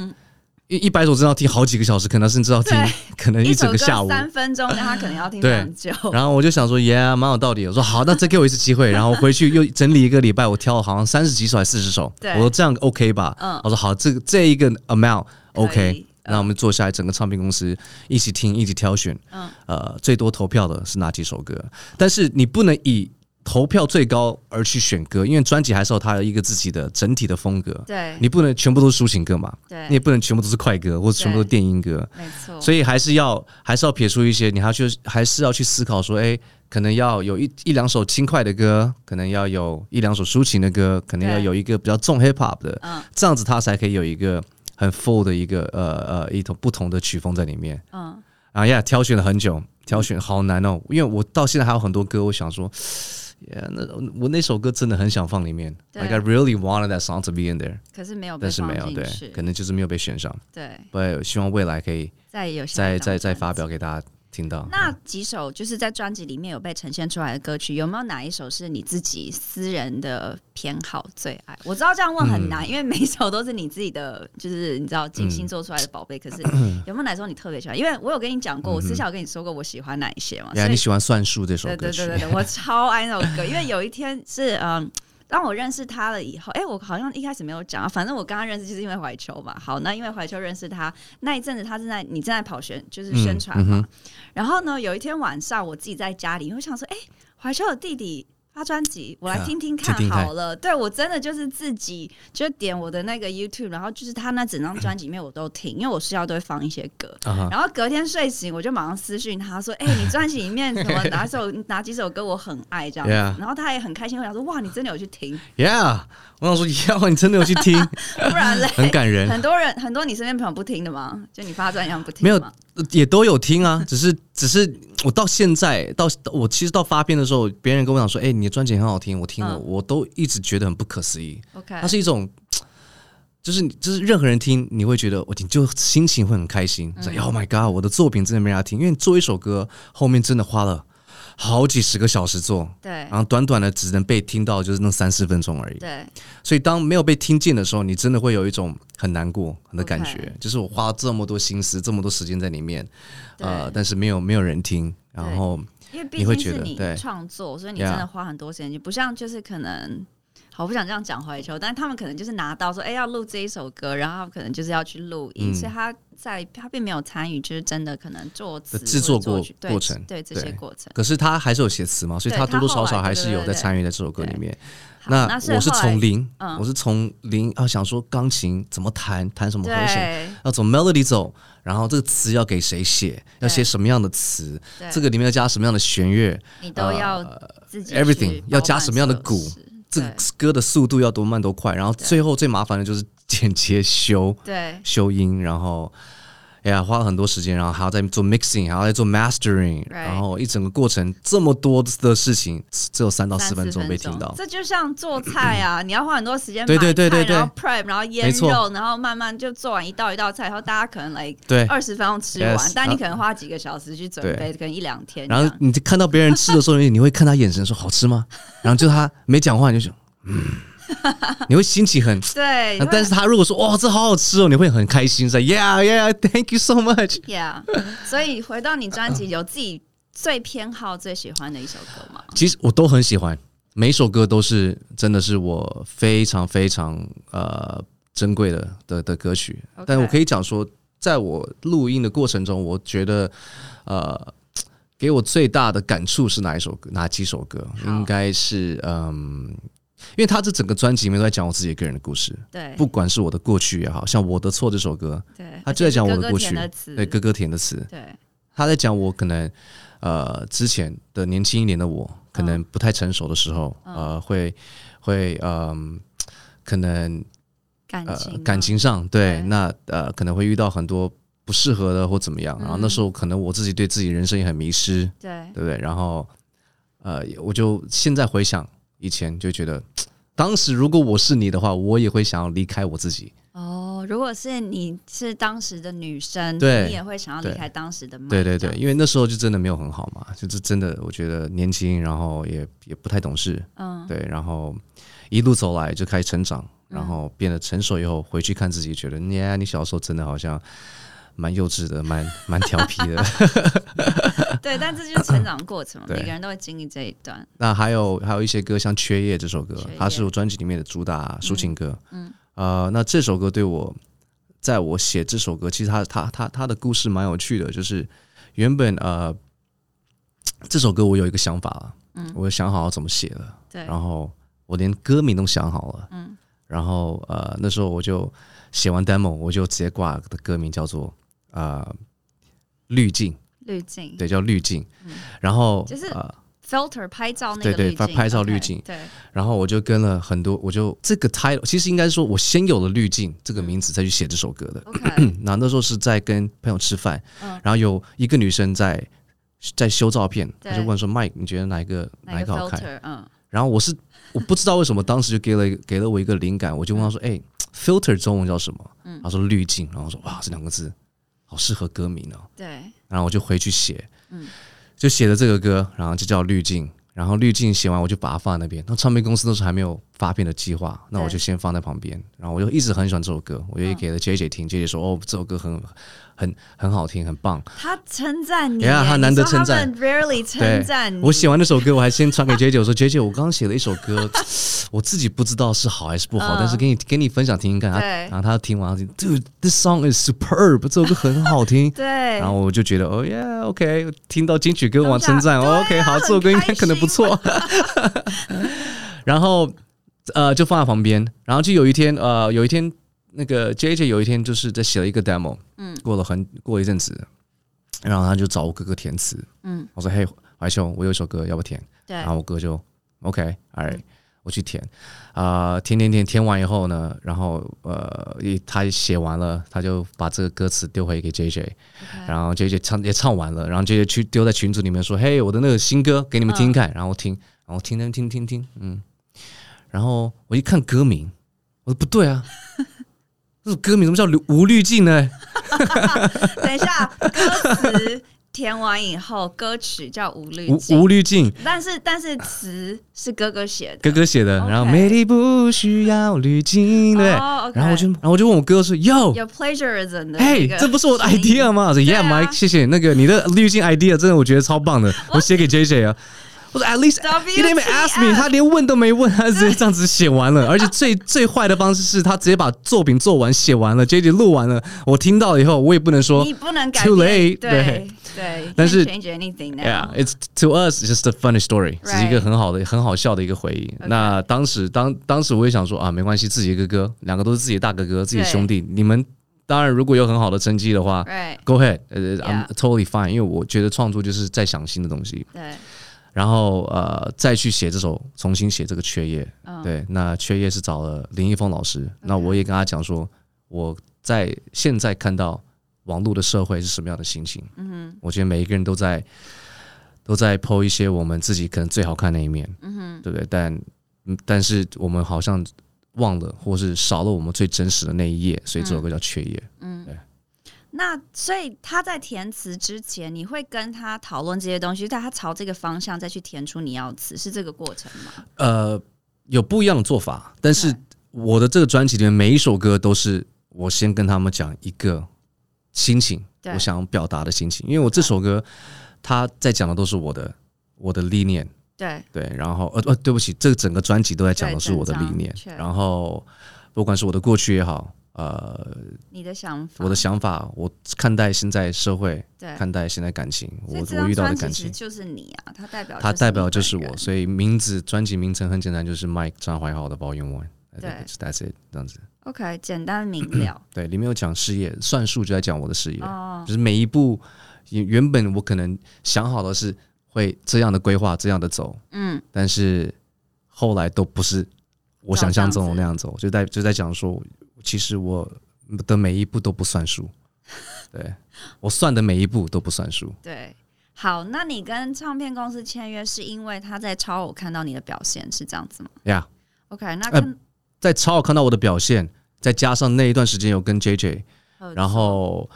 嗯一一百首真的要听好几个小时，可能甚至要听，可能一整个下午三分钟，但他可能要听很久。然后我就想说，耶、yeah，蛮有道理。我说好，那再给我一次机会。然后回去又整理一个礼拜，我挑了好像三十几首还是四十首。对我说这样 OK 吧？嗯，我说好，这个这一个 amount OK，那我们坐下来，整个唱片公司一起听，一起挑选。嗯，呃，最多投票的是哪几首歌？但是你不能以。投票最高而去选歌，因为专辑还是有它的一个自己的整体的风格。对，你不能全部都是抒情歌嘛？对，你也不能全部都是快歌或者全部都是电音歌。没错。所以还是要还是要撇出一些，你还要去还是要去思考说，哎，可能要有一一两首轻快的歌，可能要有一两首抒情的歌，可能要有一个比较重 hip hop 的，嗯，这样子它才可以有一个很 full 的一个呃呃一种不同的曲风在里面。嗯，啊呀，挑选了很久，挑选好难哦，因为我到现在还有很多歌，我想说。Yeah, 那我那首歌真的很想放里面，Like I really wanted that song to be in there，可是没有，但是没有，对，可能就是没有被选上。对，我希望未来可以再有再再再发表给大家。听到那几首就是在专辑里面有被呈现出来的歌曲，有没有哪一首是你自己私人的偏好最爱？我知道这样问很难，嗯、因为每一首都是你自己的，就是你知道精心做出来的宝贝。嗯、可是 有没有哪首你特别喜欢？因为我有跟你讲过，我私下有跟你说过我喜欢哪一些嘛？对、嗯，你喜欢《算术》这首歌？对对对对，我超爱那首歌，因为有一天是嗯。当我认识他了以后，哎、欸，我好像一开始没有讲啊。反正我跟他认识就是因为怀秋嘛。好，那因为怀秋认识他那一阵子，他正在你正在跑宣，就是宣传嘛。嗯嗯、然后呢，有一天晚上，我自己在家里，我想说，哎、欸，怀秋的弟弟。发专辑，我来听听看好了。对，我真的就是自己就点我的那个 YouTube，然后就是他那整张专辑里面我都听，因为我睡觉都会放一些歌。然后隔天睡醒，我就马上私讯他说：“哎，你专辑里面什么哪首哪几首歌我很爱这样子。”然后他也很开心，我想说：“哇，你真的有去听？”Yeah，我想说：“要你真的有去听，不然嘞，很感人。很多人很多你身边朋友不听的吗？就你发专辑不听？没有，也都有听啊，只是只是。”我到现在到我其实到发片的时候，别人跟我讲说：“哎、欸，你的专辑很好听。”我听了，嗯、我都一直觉得很不可思议。OK，它是一种，就是就是任何人听，你会觉得我听就心情会很开心。说、嗯、：“Oh my god，我的作品真的没人家听。”因为做一首歌后面真的花了好几十个小时做，对，然后短短的只能被听到就是那三四分钟而已。对，所以当没有被听见的时候，你真的会有一种很难过的感觉。就是我花了这么多心思，这么多时间在里面，呃，但是没有没有人听。然后，因为毕竟是你创作，所以你真的花很多时间，你不像就是可能，好，我不想这样讲怀秋，但是他们可能就是拿到说，哎，要录这一首歌，然后可能就是要去录音，所以他在他并没有参与，就是真的可能作词制作过过程，对这些过程。可是他还是有写词嘛，所以他多多少少还是有在参与在这首歌里面。那我是从零，我是从零啊，想说钢琴怎么弹，弹什么和弦，要走 melody 走。然后这个词要给谁写？要写什么样的词？这个里面要加什么样的弦乐？你都要自己 everything 要加什么样的鼓？这个歌的速度要多慢多快？然后最后最麻烦的就是剪切修，对，修音，然后。哎呀，花了很多时间，然后还要再做 mixing，还要再做 mastering，然后一整个过程这么多的事情，只有三到四分钟被听到。这就像做菜啊，你要花很多时间买菜，对对对对对，然后 prep，然后腌肉，然后慢慢就做完一道一道菜，然后大家可能来对二十分钟吃完，但你可能花几个小时去准备，可能一两天。然后你看到别人吃的时候，你会看他眼神说好吃吗？然后就他没讲话，你就说嗯。你会心情很对，但是他如果说哇，这好好吃哦，你会很开心，说 Yeah Yeah Thank you so much Yeah。所以回到你专辑，有自己最偏好、最喜欢的一首歌吗？其实我都很喜欢，每一首歌都是真的是我非常非常呃珍贵的的的歌曲。但我可以讲说，在我录音的过程中，我觉得呃给我最大的感触是哪一首歌？哪几首歌？好应该是嗯。因为他这整个专辑里面都在讲我自己个人的故事，对，不管是我的过去也好，像我的错这首歌，对，他就在讲我的过去，对，哥哥填的词，对，他在讲我可能呃之前的年轻一点的我，可能不太成熟的时候，呃，会会嗯，可能感情感情上，对，那呃可能会遇到很多不适合的或怎么样，然后那时候可能我自己对自己人生也很迷失，对，对不对？然后呃，我就现在回想。以前就觉得，当时如果我是你的话，我也会想要离开我自己。哦，如果是你是当时的女生，对，你也会想要离开当时的妈。对对对，因为那时候就真的没有很好嘛，就是真的，我觉得年轻，然后也也不太懂事，嗯，对，然后一路走来就开始成长，然后变得成熟以后回去看自己，觉得你你小时候真的好像。蛮幼稚的，蛮 蛮调皮的。对，但这就是成长过程嘛，每个人都会经历这一段。那还有还有一些歌，像《缺夜》这首歌，它是我专辑里面的主打抒情歌。嗯，呃，那这首歌对我，在我写这首歌，其实它它它它的故事蛮有趣的，就是原本呃，这首歌我有一个想法了，嗯，我想好要怎么写了，对，然后我连歌名都想好了，嗯，然后呃，那时候我就写完 demo，我就直接挂的歌名叫做。啊，滤镜，滤镜，对，叫滤镜。然后就是 filter 拍照那个对对，拍拍照滤镜。对。然后我就跟了很多，我就这个 title，其实应该是说我先有了滤镜这个名字，再去写这首歌的。那那时候是在跟朋友吃饭，然后有一个女生在在修照片，她就问说：“Mike，你觉得哪一个哪一个好看？”嗯。然后我是我不知道为什么当时就给了 给了我一个灵感，我就问他说：“哎，filter 中文叫什么？”嗯他说：“滤镜。”然后我说：“哇，这两个字。”好适合歌名哦。对，然后我就回去写，嗯，就写了这个歌，然后就叫滤镜。然后滤镜写完，我就把它放在那边。那唱片公司都是还没有发片的计划，那我就先放在旁边。然后我就一直很喜欢这首歌，我就给了 J J 听。J J 说：“哦，这首歌很很很好听，很棒。”他称赞你，呀，他难得称赞，rarely 称赞你。我写完那首歌，我还先传给 J J，我说：“J J，我刚刚写了一首歌，我自己不知道是好还是不好，但是给你给你分享听听看。”然后他听完，他说：“Dude，this song is superb，这首歌很好听。”对。然后我就觉得：“哦，Yeah，OK，听到金曲歌王称赞，OK，好，这首歌应该可能不错。”然后，呃，就放在旁边。然后就有一天，呃，有一天，那个 JJ 有一天就是在写了一个 demo，嗯，过了很过一阵子，然后他就找我哥哥填词，嗯，我说：“嘿，怀兄，我有一首歌，要不填？”对，然后我哥就 OK，哎、right, 嗯，我去填，啊、呃，填填填填完以后呢，然后呃，他写完了，他就把这个歌词丢回给 JJ. 然后 JJ 唱也唱完了，然后 JJ 去丢在群组里面说：“嘿，我的那个新歌给你们听听看。嗯”然后听。然后听听听听听，嗯，然后我一看歌名，我说不对啊，这首歌名怎么叫无滤镜呢？等一下，歌词填完以后，歌曲叫无滤镜，无滤镜，但是但是词是哥哥写的，哥哥写的。然后美丽不需要滤镜，对。Oh. 然后我就然后我就问我哥说，Yo，有 plagiarism 的，嘿，这不是我的 idea 吗？我说 Yeah，Mike，、啊、谢谢那个你的滤镜 idea，真的我觉得超棒的，我写给 JJ 啊。我说 At least，he didn't ask me，他连问都没问，他直接这样子写完了。而且最最坏的方式是他直接把作品做完写完了，JJ 录完了，我听到了以后，我也不能说，你不能改 too late，对对，但是 change anything. Yeah，it's to us just a funny story，只是一个很好的、很好笑的一个回忆。那当时当当时我也想说啊，没关系，自己的哥哥，两个都是自己大哥哥，自己兄弟，你们当然如果有很好的成绩的话，Go ahead，I'm totally fine，因为我觉得创作就是在想新的东西。对。然后呃，再去写这首，重新写这个缺页。Oh. 对，那缺页是找了林一峰老师。那我也跟他讲说，我在现在看到网络的社会是什么样的心情。嗯哼，我觉得每一个人都在都在 po 一些我们自己可能最好看的那一面。嗯哼，对不对？但但是我们好像忘了，或是少了我们最真实的那一页。所以这首歌叫缺页。嗯，对。那所以他在填词之前，你会跟他讨论这些东西，带他朝这个方向再去填出你要词，是这个过程吗？呃，有不一样的做法，但是我的这个专辑里面每一首歌都是我先跟他们讲一个心情，我想表达的心情，因为我这首歌他在讲的都是我的我的理念，对对，然后呃呃，对不起，这个整个专辑都在讲的是我的理念，然后不管是我的过去也好。呃，你的想法，我的想法，我看待现在社会，对，看待现在感情，我我遇到的感情。就是你啊，它代表它代表就是我，所以名字专辑名称很简单，就是 Mike 张怀豪的 Volume One，对，That's it，这样子。OK，简单明了。对，里面有讲事业，算数就在讲我的事业，哦，就是每一步原本我可能想好的是会这样的规划，这样的走，嗯，但是后来都不是我想象中的那样走，就在就在讲说。其实我的每一步都不算数，对，我算的每一步都不算数。对，好，那你跟唱片公司签约是因为他在超偶看到你的表现是这样子吗？呀，OK，那、呃、在超偶看到我的表现，再加上那一段时间有跟 JJ，然后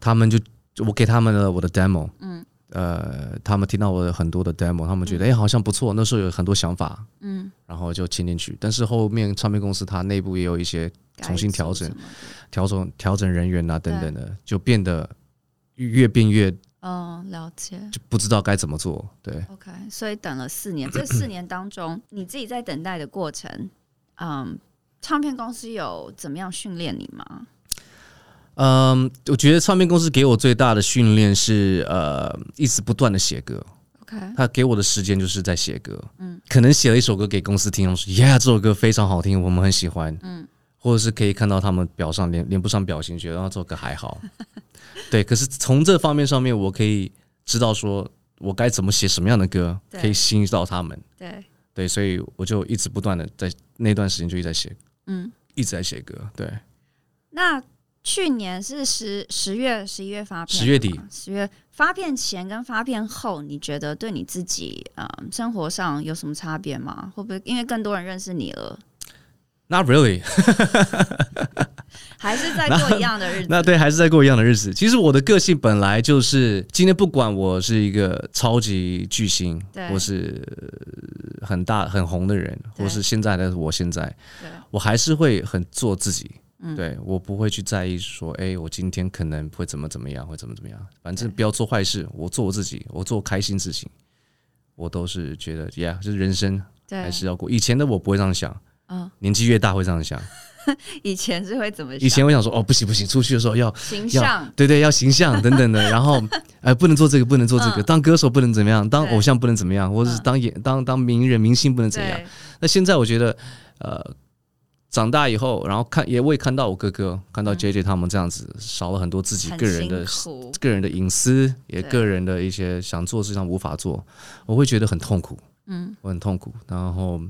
他们就我给他们了我的 demo，嗯。呃，他们听到我的很多的 demo，他们觉得哎、嗯欸，好像不错。那时候有很多想法，嗯，然后就签进去。但是后面唱片公司它内部也有一些重新调整、调整、调整人员啊等等的，就变得越变越嗯，了解，就不知道该怎么做。对，OK，所以等了四年，这四年当中，你自己在等待的过程，嗯，唱片公司有怎么样训练你吗？嗯，我觉得唱片公司给我最大的训练是，呃，一直不断的写歌。OK，他给我的时间就是在写歌。嗯，可能写了一首歌给公司听，说，Yeah，这首歌非常好听，我们很喜欢。嗯，或者是可以看到他们表上脸脸部上表情，觉得啊这首歌还好。对，可是从这方面上面，我可以知道说我该怎么写什么样的歌，可以吸引到他们。对，对，所以我就一直不断的在那段时间就一直在写，嗯，一直在写歌。对，那。去年是十十月十一月发片，十月底十月发片前跟发片后，你觉得对你自己呃生活上有什么差别吗？会不会因为更多人认识你了？Not really 还是在过一样的日子。那对，还是在过一样的日子。其实我的个性本来就是，今天不管我是一个超级巨星，对或是很大很红的人，或是现在的我现在，我还是会很做自己。嗯对我不会去在意说，哎，我今天可能会怎么怎么样，会怎么怎么样。反正不要做坏事，我做我自己，我做开心事情，我都是觉得呀，yeah, 就是人生还是要过。以前的我不会这样想，嗯，年纪越大会这样想。以前是会怎么想？以前我想说，哦，不行不行，出去的时候要形象要，对对，要形象等等的。然后，哎，不能做这个，不能做这个。嗯当歌手不能怎么样，当偶像不能怎么样，或者是当演当当名人明星不能怎样。那现在我觉得，呃，长大以后，然后看也未看到我哥哥，看到 JJ 他们这样子，少了很多自己个人的个人的隐私，也个人的一些想做的事情无法做，我会觉得很痛苦。嗯，我很痛苦。然后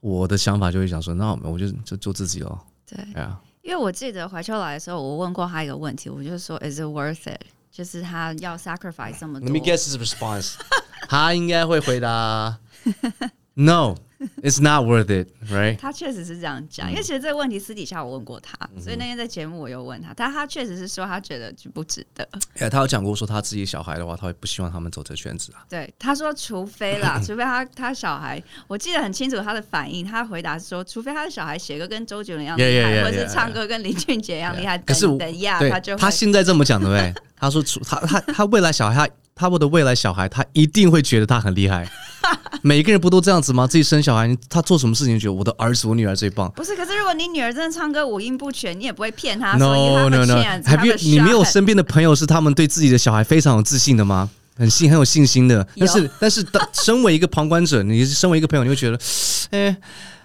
我的想法就会想说，那我就就做自己咯。对，啊。因为我记得怀秋来的时候，我问过他一个问题，我就说，Is it worth it？就是他要 sacrifice 这么多。Let me guess his response 他应该会回答 No。It's not worth it, right？他确实是这样讲，嗯因为其实这个问题私底下我问过他，所以那天在节目我又问他，但他确实是说他觉得就不值得。哎，他有讲过说他自己小孩的话，他会不希望他们走这圈子啊。对，他说除非啦，除非他他小孩，我记得很清楚他的反应，他回答是说，除非他的小孩写歌跟周杰伦一样厉害 Yeah, yeah, yeah, 或者是唱歌跟林俊杰一样厉害，可是我等一下他就他现在这么讲，对不对？他说除他他他未来小孩，他他们的未来小孩，他一定会觉得他很厉害。每一个人不都这样子吗？自己生小孩，他做什么事情，觉得我的儿子、我女儿最棒。不是，可是如果你女儿真的唱歌五音不全，你也不会骗她 No no 们 no，还没有你没有身边的朋友是他们对自己的小孩非常有自信的吗？很信很有信心的。但是但是当身为一个旁观者，你身为一个朋友，你会觉得，哎，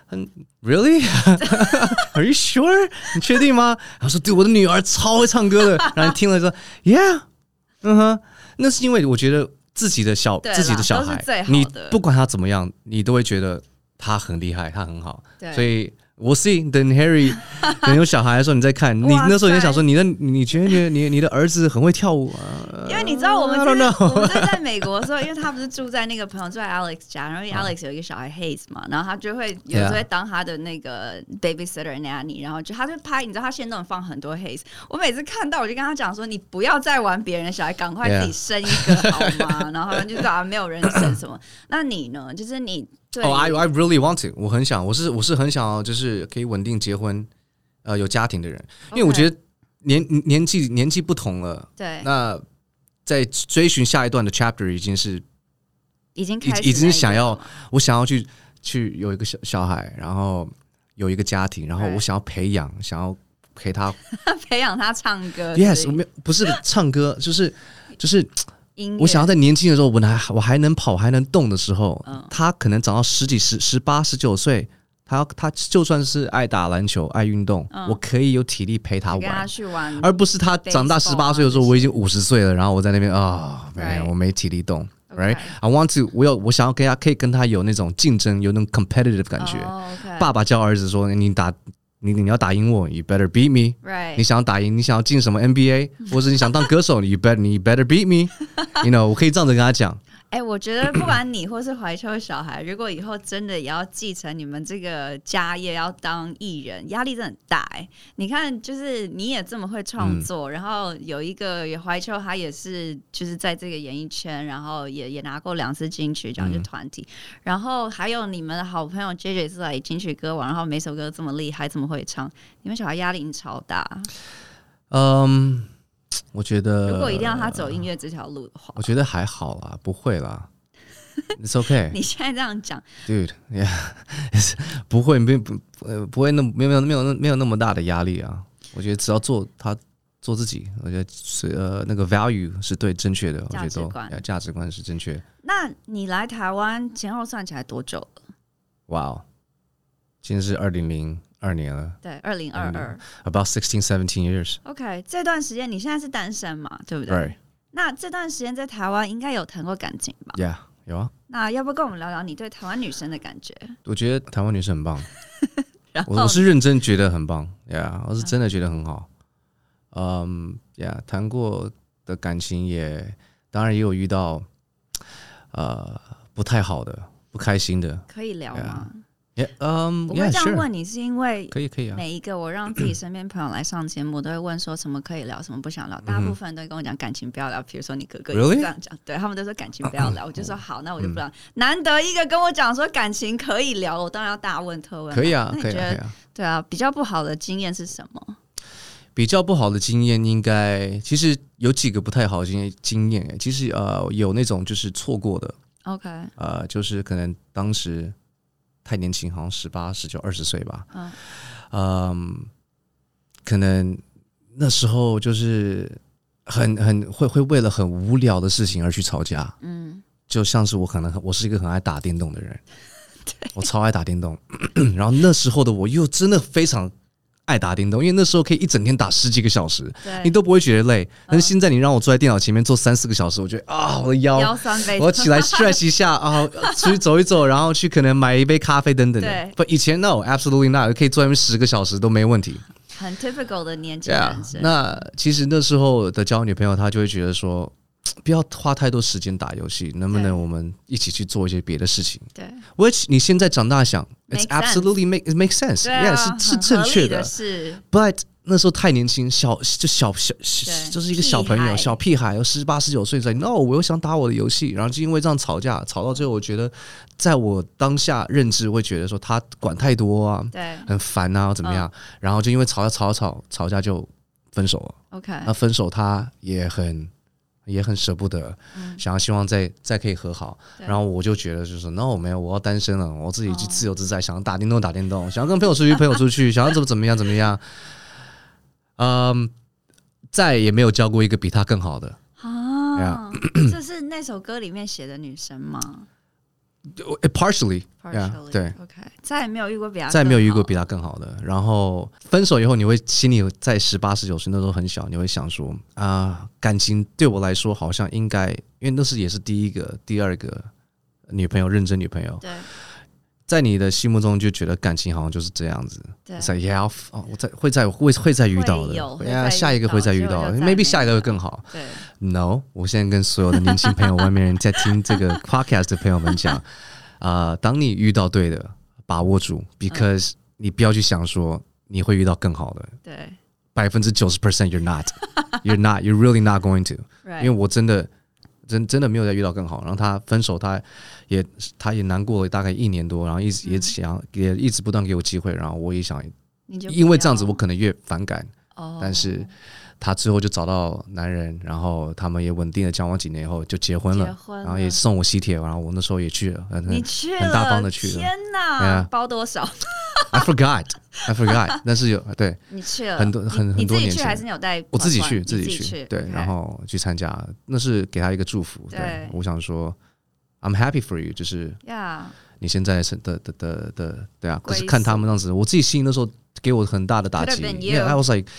很 Really？Are you sure？你确定吗？然后说对，我的女儿超会唱歌的。然后你听了说，Yeah，嗯哼，那是因为我觉得。自己的小自己的小孩，你不管他怎么样，你都会觉得他很厉害，他很好。所以我 see 等 Harry 等有小孩的时候，你再看，你那时候你在想说，你的你觉得你你你的儿子很会跳舞啊？因为你知道我们 就是我们在美国的时候，因为他不是住在那个 朋友住在 Alex 家，然后 Alex 有一个小孩 Hayes 嘛，然后他就会有时候会当他的那个 babysitter nanny，然后就他就拍，你知道他现在都放很多 Hayes，我每次看到我就跟他讲说，你不要再玩别人的小孩，赶快自己生一个好吗？然后好像就说啊，没有人生什么。那你呢？就是你。哦、oh,，I I really want to，我很想，我是我是很想要，就是可以稳定结婚，呃，有家庭的人，因为我觉得年年纪年纪不同了，对，那在追寻下一段的 chapter 已经是已经开始，已经想要，我想要去去有一个小小孩，然后有一个家庭，然后我想要培养，想要陪他 培养他唱歌，yes，我没有不是唱歌，就是就是。音我想要在年轻的时候，我还我还能跑还能动的时候，嗯、他可能长到十几十十八十九岁，他他就算是爱打篮球爱运动、嗯，我可以有体力陪他玩，他去玩而不是他长大十八岁的时候，我已经五十岁了，然后我在那边啊，没、right. 我没体力动、okay.，right？I want to，我有我想要跟他可以跟他有那种竞争，有那种 competitive 感觉。Oh. 爸爸教儿子说：“你打。”你你要打赢我，You better beat me。Right. 你想要打赢，你想要进什么 NBA，或者你想当歌手，，you better 你 better beat me。You know，我可以这样子跟他讲。哎、欸，我觉得不管你或是怀秋小孩，如果以后真的也要继承你们这个家业，要当艺人，压力真的很大、欸。哎，你看，就是你也这么会创作、嗯，然后有一个怀秋，他也是就是在这个演艺圈，然后也也拿过两次金曲奖，就团体、嗯。然后还有你们的好朋友 JJ 是来金曲歌王，然后每首歌这么厉害，这么会唱，你们小孩压力超大。嗯。我觉得，如果一定要他走音乐这条路的话，我觉得还好啦，不会啦，It's okay。你现在这样讲，Dude，Yeah，不会，没不呃不会那么没有没有没有没有那么大的压力啊。我觉得只要做他做自己，我觉得是呃那个 value 是对正确的，我觉得都价值观是正确。那你来台湾前后算起来多久了？哇哦，今天是二零零。二年了，对，二零二二，about sixteen seventeen years。OK，这段时间你现在是单身嘛？对不对？Right. 那这段时间在台湾应该有谈过感情吧？Yeah，有啊。那要不跟我们聊聊你对台湾女生的感觉？我觉得台湾女生很棒，我我是认真觉得很棒，Yeah，我是真的觉得很好。嗯，Yeah，谈过的感情也当然也有遇到，呃，不太好的、不开心的，可以聊吗？嗯，我会这样问你，是因为可以可以啊。每一个我让自己身边朋友来上节目，都会问说什么可以聊，什么不想聊。大部分都会跟我讲感情不要聊，比如说你哥哥也是这样讲，对他们都说感情不要聊，我就说好，那我就不聊。难得一个跟我讲说感情可以聊，我当然要大问特问。可以啊，可以啊。对啊，比较不好的经验是什么？比较不好的经验应该其实有几个不太好的经验经验。其实呃，有那种就是错过的。OK，呃，就是可能当时。太年轻，好像十八、十九、二十岁吧。嗯，嗯，可能那时候就是很很会会为了很无聊的事情而去吵架。嗯，就像是我可能我是一个很爱打电动的人，我超爱打电动。然后那时候的我又真的非常。爱打电动，因为那时候可以一整天打十几个小时，你都不会觉得累。但是现在你让我坐在电脑前面坐三四个小时，我觉得啊，我的腰，腰酸我起来 stretch 一下 啊，出去走一走，然后去可能买一杯咖啡等等的。不，以前 no，absolutely not，可以坐在那边十个小时都没问题。很 typical 的年轻人那其实那时候的交女朋友，她就会觉得说。不要花太多时间打游戏，能不能我们一起去做一些别的事情？对，which 你现在长大想，it's absolutely make it makes sense，yeah，是是正确的。是，but 那时候太年轻，小就小小就是一个小朋友，小屁孩，有十八十九岁在，no，我又想打我的游戏，然后就因为这样吵架，吵到最后，我觉得在我当下认知会觉得说他管太多啊，对，很烦啊，怎么样？然后就因为吵架吵吵吵架就分手了。OK，那分手他也很。也很舍不得，想要希望再再可以和好，然后我就觉得就是，no，没有，我要单身了，我自己去自由自在，想要打电动打电动，想要跟朋友出去朋友出去，想要怎么怎么样怎么样，嗯，再也没有交过一个比他更好的。啊，这是那首歌里面写的女生吗？Partially, yeah, 对，OK，再也没有遇过比他，再也没有遇过比他更好的。然后分手以后，你会心里在十八、十九岁那时候很小，你会想说啊，感情对我来说好像应该，因为那是也是第一个、第二个女朋友，认真女朋友。对。在你的心目中就觉得感情好像就是这样子，在要哦，我在会再会会再遇到的，下一个会再遇到的，maybe 下一个会更好。对，no，我现在跟所有的年轻朋友、外面人在听这个 podcast 的朋友们讲，啊，当你遇到对的，把握住，because 你不要去想说你会遇到更好的，对，百分之九十 percent you're not，you're not，you're really not going to，因为我真的。真真的没有再遇到更好，然后他分手，他也他也难过了大概一年多，然后一直也想也一直不断给我机会，然后我也想，因为这样子我可能越反感，但是他之后就找到男人，然后他们也稳定的交往几年以后就结婚了，然后也送我喜帖，然后我那时候也去了，你去了，很大方的去了，天哪，包多少？I forgot, I forgot。但是有对，你去了很多很很多年前，还是你有带？我自己去，自己去。对，然后去参加，那是给他一个祝福。对，我想说，I'm happy for you，就是你现在是的的的的，对啊。可是看他们那样子，我自己心里那时候给我很大的打击。Yeah, I was like,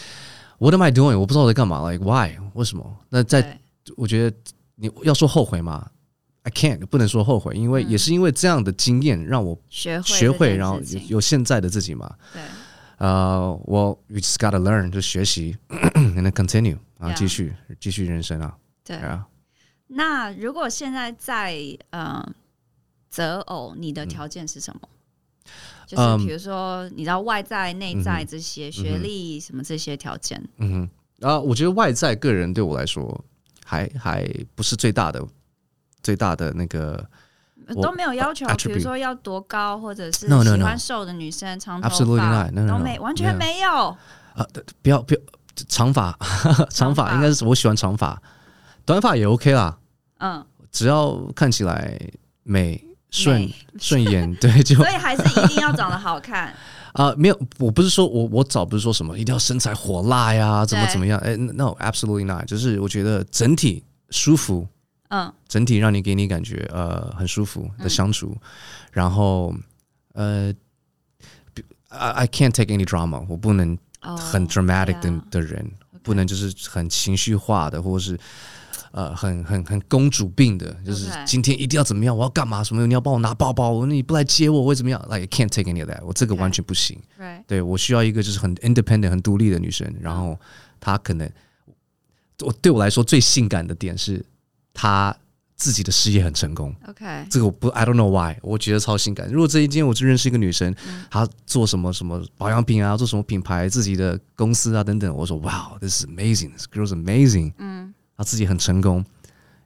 what am I doing？我不知道我在干嘛。Like why？为什么？那在我觉得你要说后悔嘛。I can't 不能说后悔，因为也是因为这样的经验让我学会学会，然后有有现在的自己嘛。对，呃，我 you just gotta learn 就学习，and continue 然后继续继续人生啊。对啊。那如果现在在呃择偶，你的条件是什么？就是比如说，你知道外在、内在这些学历什么这些条件。嗯哼，啊，我觉得外在个人对我来说还还不是最大的。最大的那个都没有要求，比如说要多高，或者是喜欢瘦的女生，长头发都没，完全没有。啊，不要不要，长发 长发。应该是我喜欢长发，短发也 OK 啦。嗯，只要看起来美顺 顺眼，对，就所以还是一定要长得好看 啊。没有，我不是说我我找不是说什么一定要身材火辣呀，怎么怎么样？哎，no，absolutely not，就是我觉得整体舒服。嗯，整体让你给你感觉呃很舒服的相处，嗯、然后呃，I I can't take any drama，我不能很 dramatic 的、oh. 的人不能就是很情绪化的，或者是呃很很很公主病的，就是今天一定要怎么样，我要干嘛什么，你要帮我拿包包，你不来接我会怎么样？Like can't take any of that，我这个完全不行。对，我需要一个就是很 independent 很独立的女生，然后她可能我对我来说最性感的点是。她自己的事业很成功。OK，这个我不，I don't know why，我觉得超性感。如果这一天我就认识一个女生，嗯、她做什么什么保养品啊，做什么品牌，自己的公司啊等等，我说，Wow，this is amazing，this girl's amazing。嗯，她自己很成功。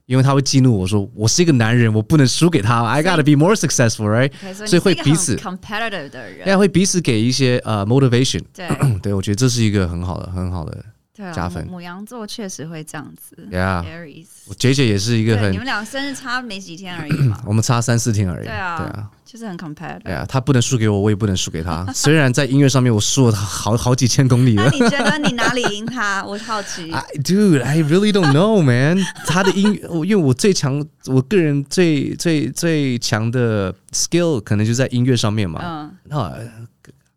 因为他会激怒我说，我是一个男人，我不能输给他。I gotta be more successful, right？、所以，会彼此 competitive 的人，也会彼此给一些呃、uh, motivation。对，对我觉得这是一个很好的、很好的加分。母羊座确实会这样子。Yeah，Aries，我姐姐也是一个很，你们俩生日差没几天而已嘛，我们差三四天而已。对啊，对啊。就是很 competitive，对啊，他不能输给我，我也不能输给他。虽然在音乐上面我输了他好好几千公里了。那你觉得你哪里赢他？我好奇。Dude, I really don't know, man。他的音乐，因为我最强，我个人最最最强的 skill 可能就在音乐上面嘛。嗯。No,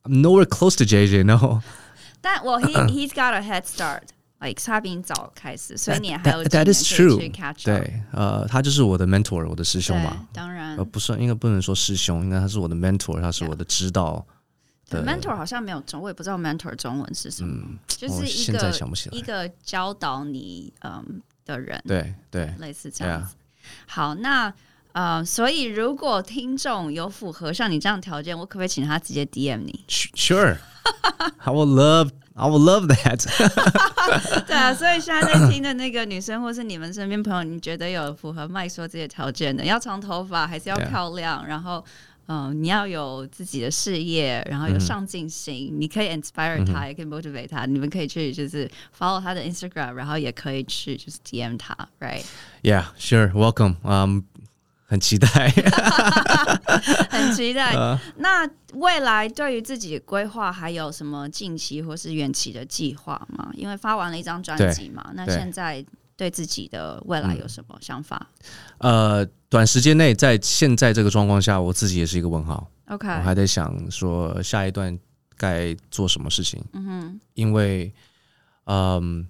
I'm nowhere close to JJ, no。但 well, he he's got a head start. like 他比你早开始，所以你还有 that is true。对，呃，他就是我的 mentor，我的师兄嘛。当然，呃，不算，应该不能说师兄，应该他是我的 mentor，他是我的指导。对，mentor 好像没有中，我也不知道 mentor 中文是什么，嗯、就是一个一个教导你嗯的人。对对，类似这样子。好，那呃，所以如果听众有符合像你这样条件，我可不可以请他直接 DM 你？Sure，I would love。I would love that 对啊，所以现在在听的那个女生，或是你们身边朋友，你觉得有符合麦说这些条件的，要长头发，还是要漂亮.然后嗯、呃，你要有自己的事业，然后有上进心，mm hmm. 你可以 inspire 他，也可以 motivate 他。你们可以去就是 follow 他的 Instagram，然后也可以去就是 DM 他，right？Yeah，sure，welcome。Um, 很期待，很期待。Uh, 那未来对于自己的规划，还有什么近期或是远期的计划吗？因为发完了一张专辑嘛，那现在对自己的未来有什么想法？呃，短时间内，在现在这个状况下，我自己也是一个问号。OK，我还在想说下一段该做什么事情。嗯哼，因为，嗯，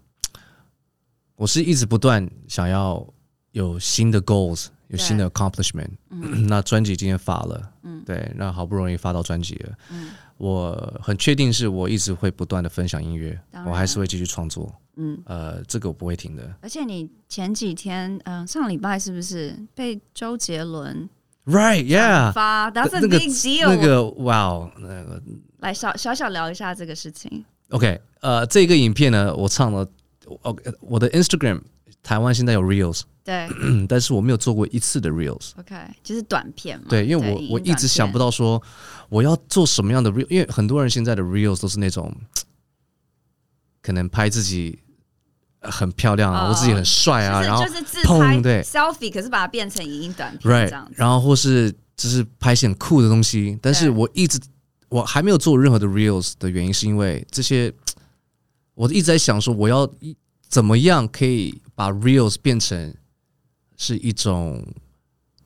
我是一直不断想要有新的 goals。有新的 accomplishment，嗯、那专辑今天发了，嗯、对，那好不容易发到专辑了，嗯、我很确定是我一直会不断的分享音乐，我还是会继续创作，嗯，呃，这个我不会停的。而且你前几天，嗯、呃，上礼拜是不是被周杰伦，right yeah 发，That's a big deal，那个哇，那个，那个、来小小小聊一下这个事情。OK，呃，这个影片呢，我唱了，OK，我的 Instagram 台湾现在有 Reels。对，但是我没有做过一次的 reels。OK，就是短片嘛。对，因为我我一直想不到说我要做什么样的 reels，因为很多人现在的 reels 都是那种 可能拍自己很漂亮啊，我自己很帅啊，然后就是自拍对 selfie，可是把它变成影音短片这样子。然后或是就是拍一些很酷的东西，但是我一直我还没有做任何的 reels 的原因，是因为这些 我一直在想说，我要怎么样可以把 reels 变成。是一种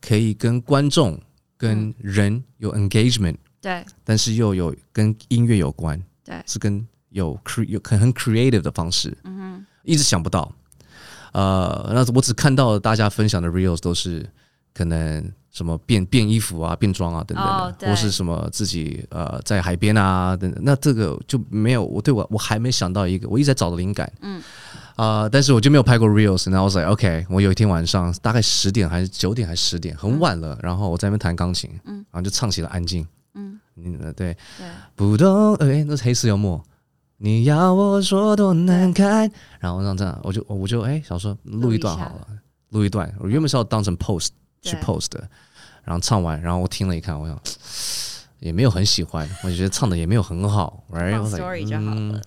可以跟观众、跟人有 engagement，对，但是又有跟音乐有关，对，是跟有 cre 有很很 creative 的方式，嗯哼，一直想不到，呃，那我只看到大家分享的 reels 都是可能什么变变衣服啊、变装啊等等的，哦、或是什么自己呃在海边啊等等，那这个就没有我对我我还没想到一个，我一直在找的灵感，嗯。啊、呃！但是我就没有拍过 reels，然后我说 OK，我有一天晚上大概十点还是九点还是十点，很晚了，嗯、然后我在那边弹钢琴，嗯，然后就唱起了安静，嗯，嗯，对，对，不懂，哎，那是黑色幽默，你要我说多难堪，然后让这样，我就我就哎，想说录一段好了，录一,一段，我原本是要当成 post 去 post 的，然后唱完，然后我听了一看，我想 也没有很喜欢，我觉得唱的也没有很好，right？我 story 就好了。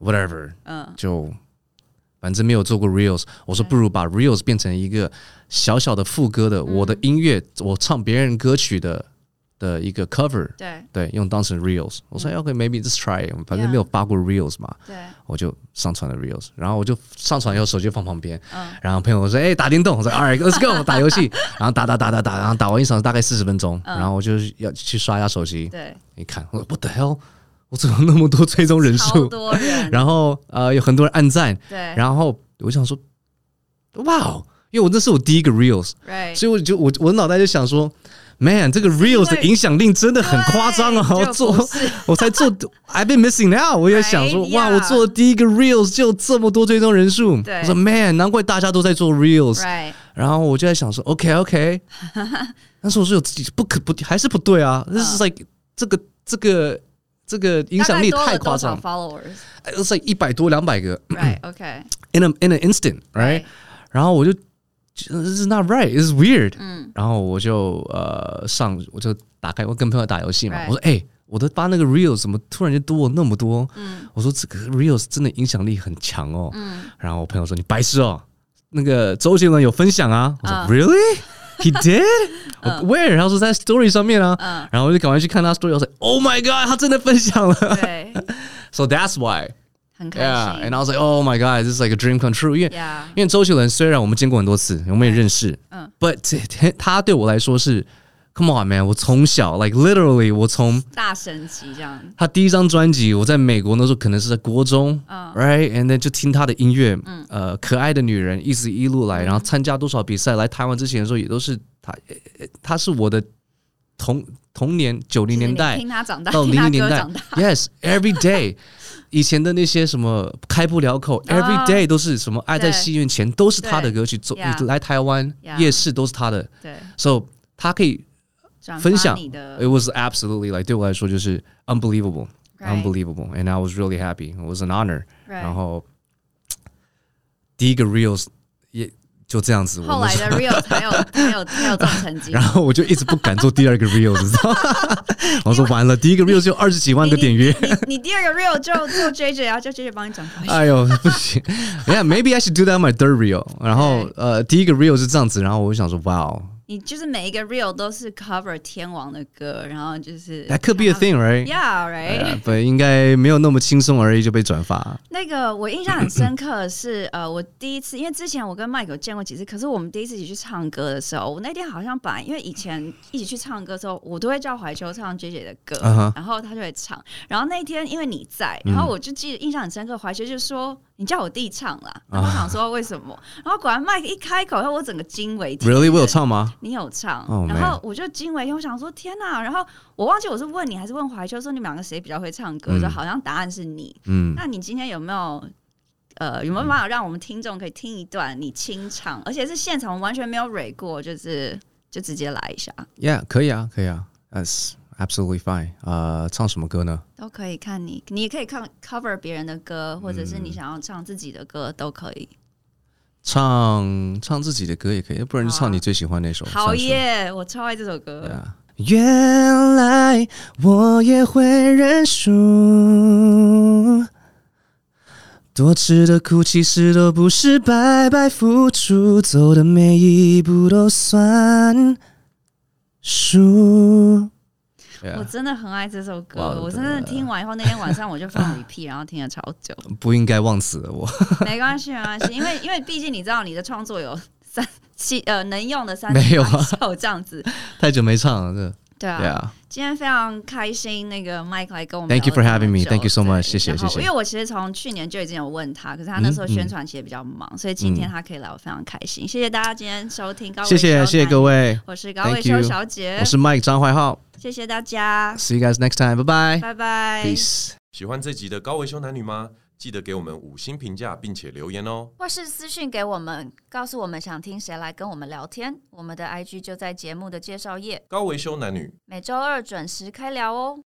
Whatever，嗯，就反正没有做过 reels，我说不如把 reels 变成一个小小的副歌的我的音乐，我唱别人歌曲的的一个 cover，对对，用当成 reels。我说 OK，maybe just try，反正没有发过 reels 嘛，对，我就上传了 reels，然后我就上传以后手机放旁边，然后朋友说哎打电动，我说 Alright，let's go 打游戏，然后打打打打打，然后打完一场大概四十分钟，然后我就要去刷一下手机，对，一看我说 What the hell？我怎么那么多追踪人数？然后呃，有很多人按赞。对。然后我想说，哇，因为我那是我第一个 reels，Right. 所以我就我我脑袋就想说 Man，这个 reels 的影响力真的很夸张啊！我做，我才做，I've been missing out。我也想说，哇，我做的第一个 reels 就这么多追踪人数。我说，Man，难怪大家都在做 reels。然后我就在想说，OK，OK。但是我说有自己不可不，还是不对啊。这是在，这个，这个，这个影响力太夸张了。followers，才一百多两百个。Right，OK。In an in an instant，right？然后我就。This is not right，it's weird，嗯，然后我就呃上我就打开我跟朋友打游戏嘛，我说哎。我的发那个 reels 怎么突然间多了那么多？嗯，我说这个 reels 真的影响力很强哦。嗯，然后我朋友说你白痴哦，那个周杰伦有分享啊。我说 Really? He did? Where? 然后说在 story 上面啊。嗯，然后我就赶快去看他 story，我说 Oh my god，他真的分享了。对，So that's why。很开心。Yeah, and I was like Oh my god, this is like a dream come true。因为因为周杰伦虽然我们见过很多次，我们也认识，嗯，But 他对我来说是。Come on, man！我从小，like literally，我从大神级这样。他第一张专辑，我在美国那时候可能是在国中、oh.，right？And then 就听他的音乐，嗯、呃，可爱的女人，一直一路来，然后参加多少比赛，来台湾之前的时候也都是他，他是我的童童年九零年代，听他长大，到零零年代，Yes，every day，以前的那些什么开不了口、oh.，every day 都是什么爱在戏院前都是他的歌曲，走你来台湾夜市都是他的，对，So 他可以。分享，It was absolutely like 对我来说就是 unbelievable，unbelievable，and I was really happy. It was an honor. 然后第一个 reels 也就这样子，后来的 reels 还有 才有才有这种成绩，然后我就一直不敢做第二个 reels，知道吗？我说完了，第一个 reels 就二十几万个点阅，你第二个 real 就做 JJ，然后叫 JJ 帮你转发。哎呦，不行，Yeah，maybe I should do that my third real。然后呃，第一个 real 是这样子，然后我就想说，哇哦。你就是每一个 real 都是 cover 天王的歌，然后就是 That could be a thing, right? Yeah, right. 不应该没有那么轻松而已就被转发。那个我印象很深刻的是，呃，我第一次，因为之前我跟 Mike 有见过几次，可是我们第一次一起去唱歌的时候，我那天好像本来因为以前一起去唱歌的时候，我都会叫怀秋唱 JJ 的歌，uh huh. 然后他就会唱。然后那天因为你在，然后我就记得印象很深刻，怀秋就说。你叫我弟唱啦，然后我想说为什么？然后果然麦克一开口，然后我整个惊为天人。Really，我有唱吗？你有唱，然后我就惊为天，我想说天哪！然后我忘记我是问你还是问怀秋，说你们两个谁比较会唱歌？说好像答案是你。嗯，那你今天有没有呃有没有办法让我们听众可以听一段你清唱，而且是现场完全没有 re 过，就是就直接来一下。Yeah，可以啊，可以啊，Yes。Absolutely fine。呃，唱什么歌呢？都可以看你，你也可以看 cover 别人的歌，或者是你想要唱自己的歌、嗯、都可以。唱唱自己的歌也可以，不然就唱你最喜欢那首。好耶，我超爱这首歌。Yeah. 原来我也会认输，多吃的苦其实都不是白白付出，走的每一步都算数。Yeah. 我真的很爱这首歌，wow, 我真的听完以后，那天晚上我就放 repeat，然后听了超久。不应该忘词的我。没关系，没关系，因为因为毕竟你知道，你的创作有三七呃能用的三没有首这样子。太久没唱了，这。对啊.今天非常开心，那个 Mike 来跟我们。Thank you for having me. Thank you so much. 谢谢谢谢。因为我其实从去年就已经有问他，可是他那时候宣传其实比较忙，嗯、所以今天他可以来，我非常开心。嗯、谢谢大家今天收听高维修，谢谢谢谢各位，我是高维修小姐，我是 Mike 张怀浩，谢谢大家，See you guys next time. 拜拜，拜拜，Peace。喜欢这集的高维修男女吗？记得给我们五星评价，并且留言哦，或是私讯给我们，告诉我们想听谁来跟我们聊天。我们的 IG 就在节目的介绍页。高维修男女，每周二准时开聊哦。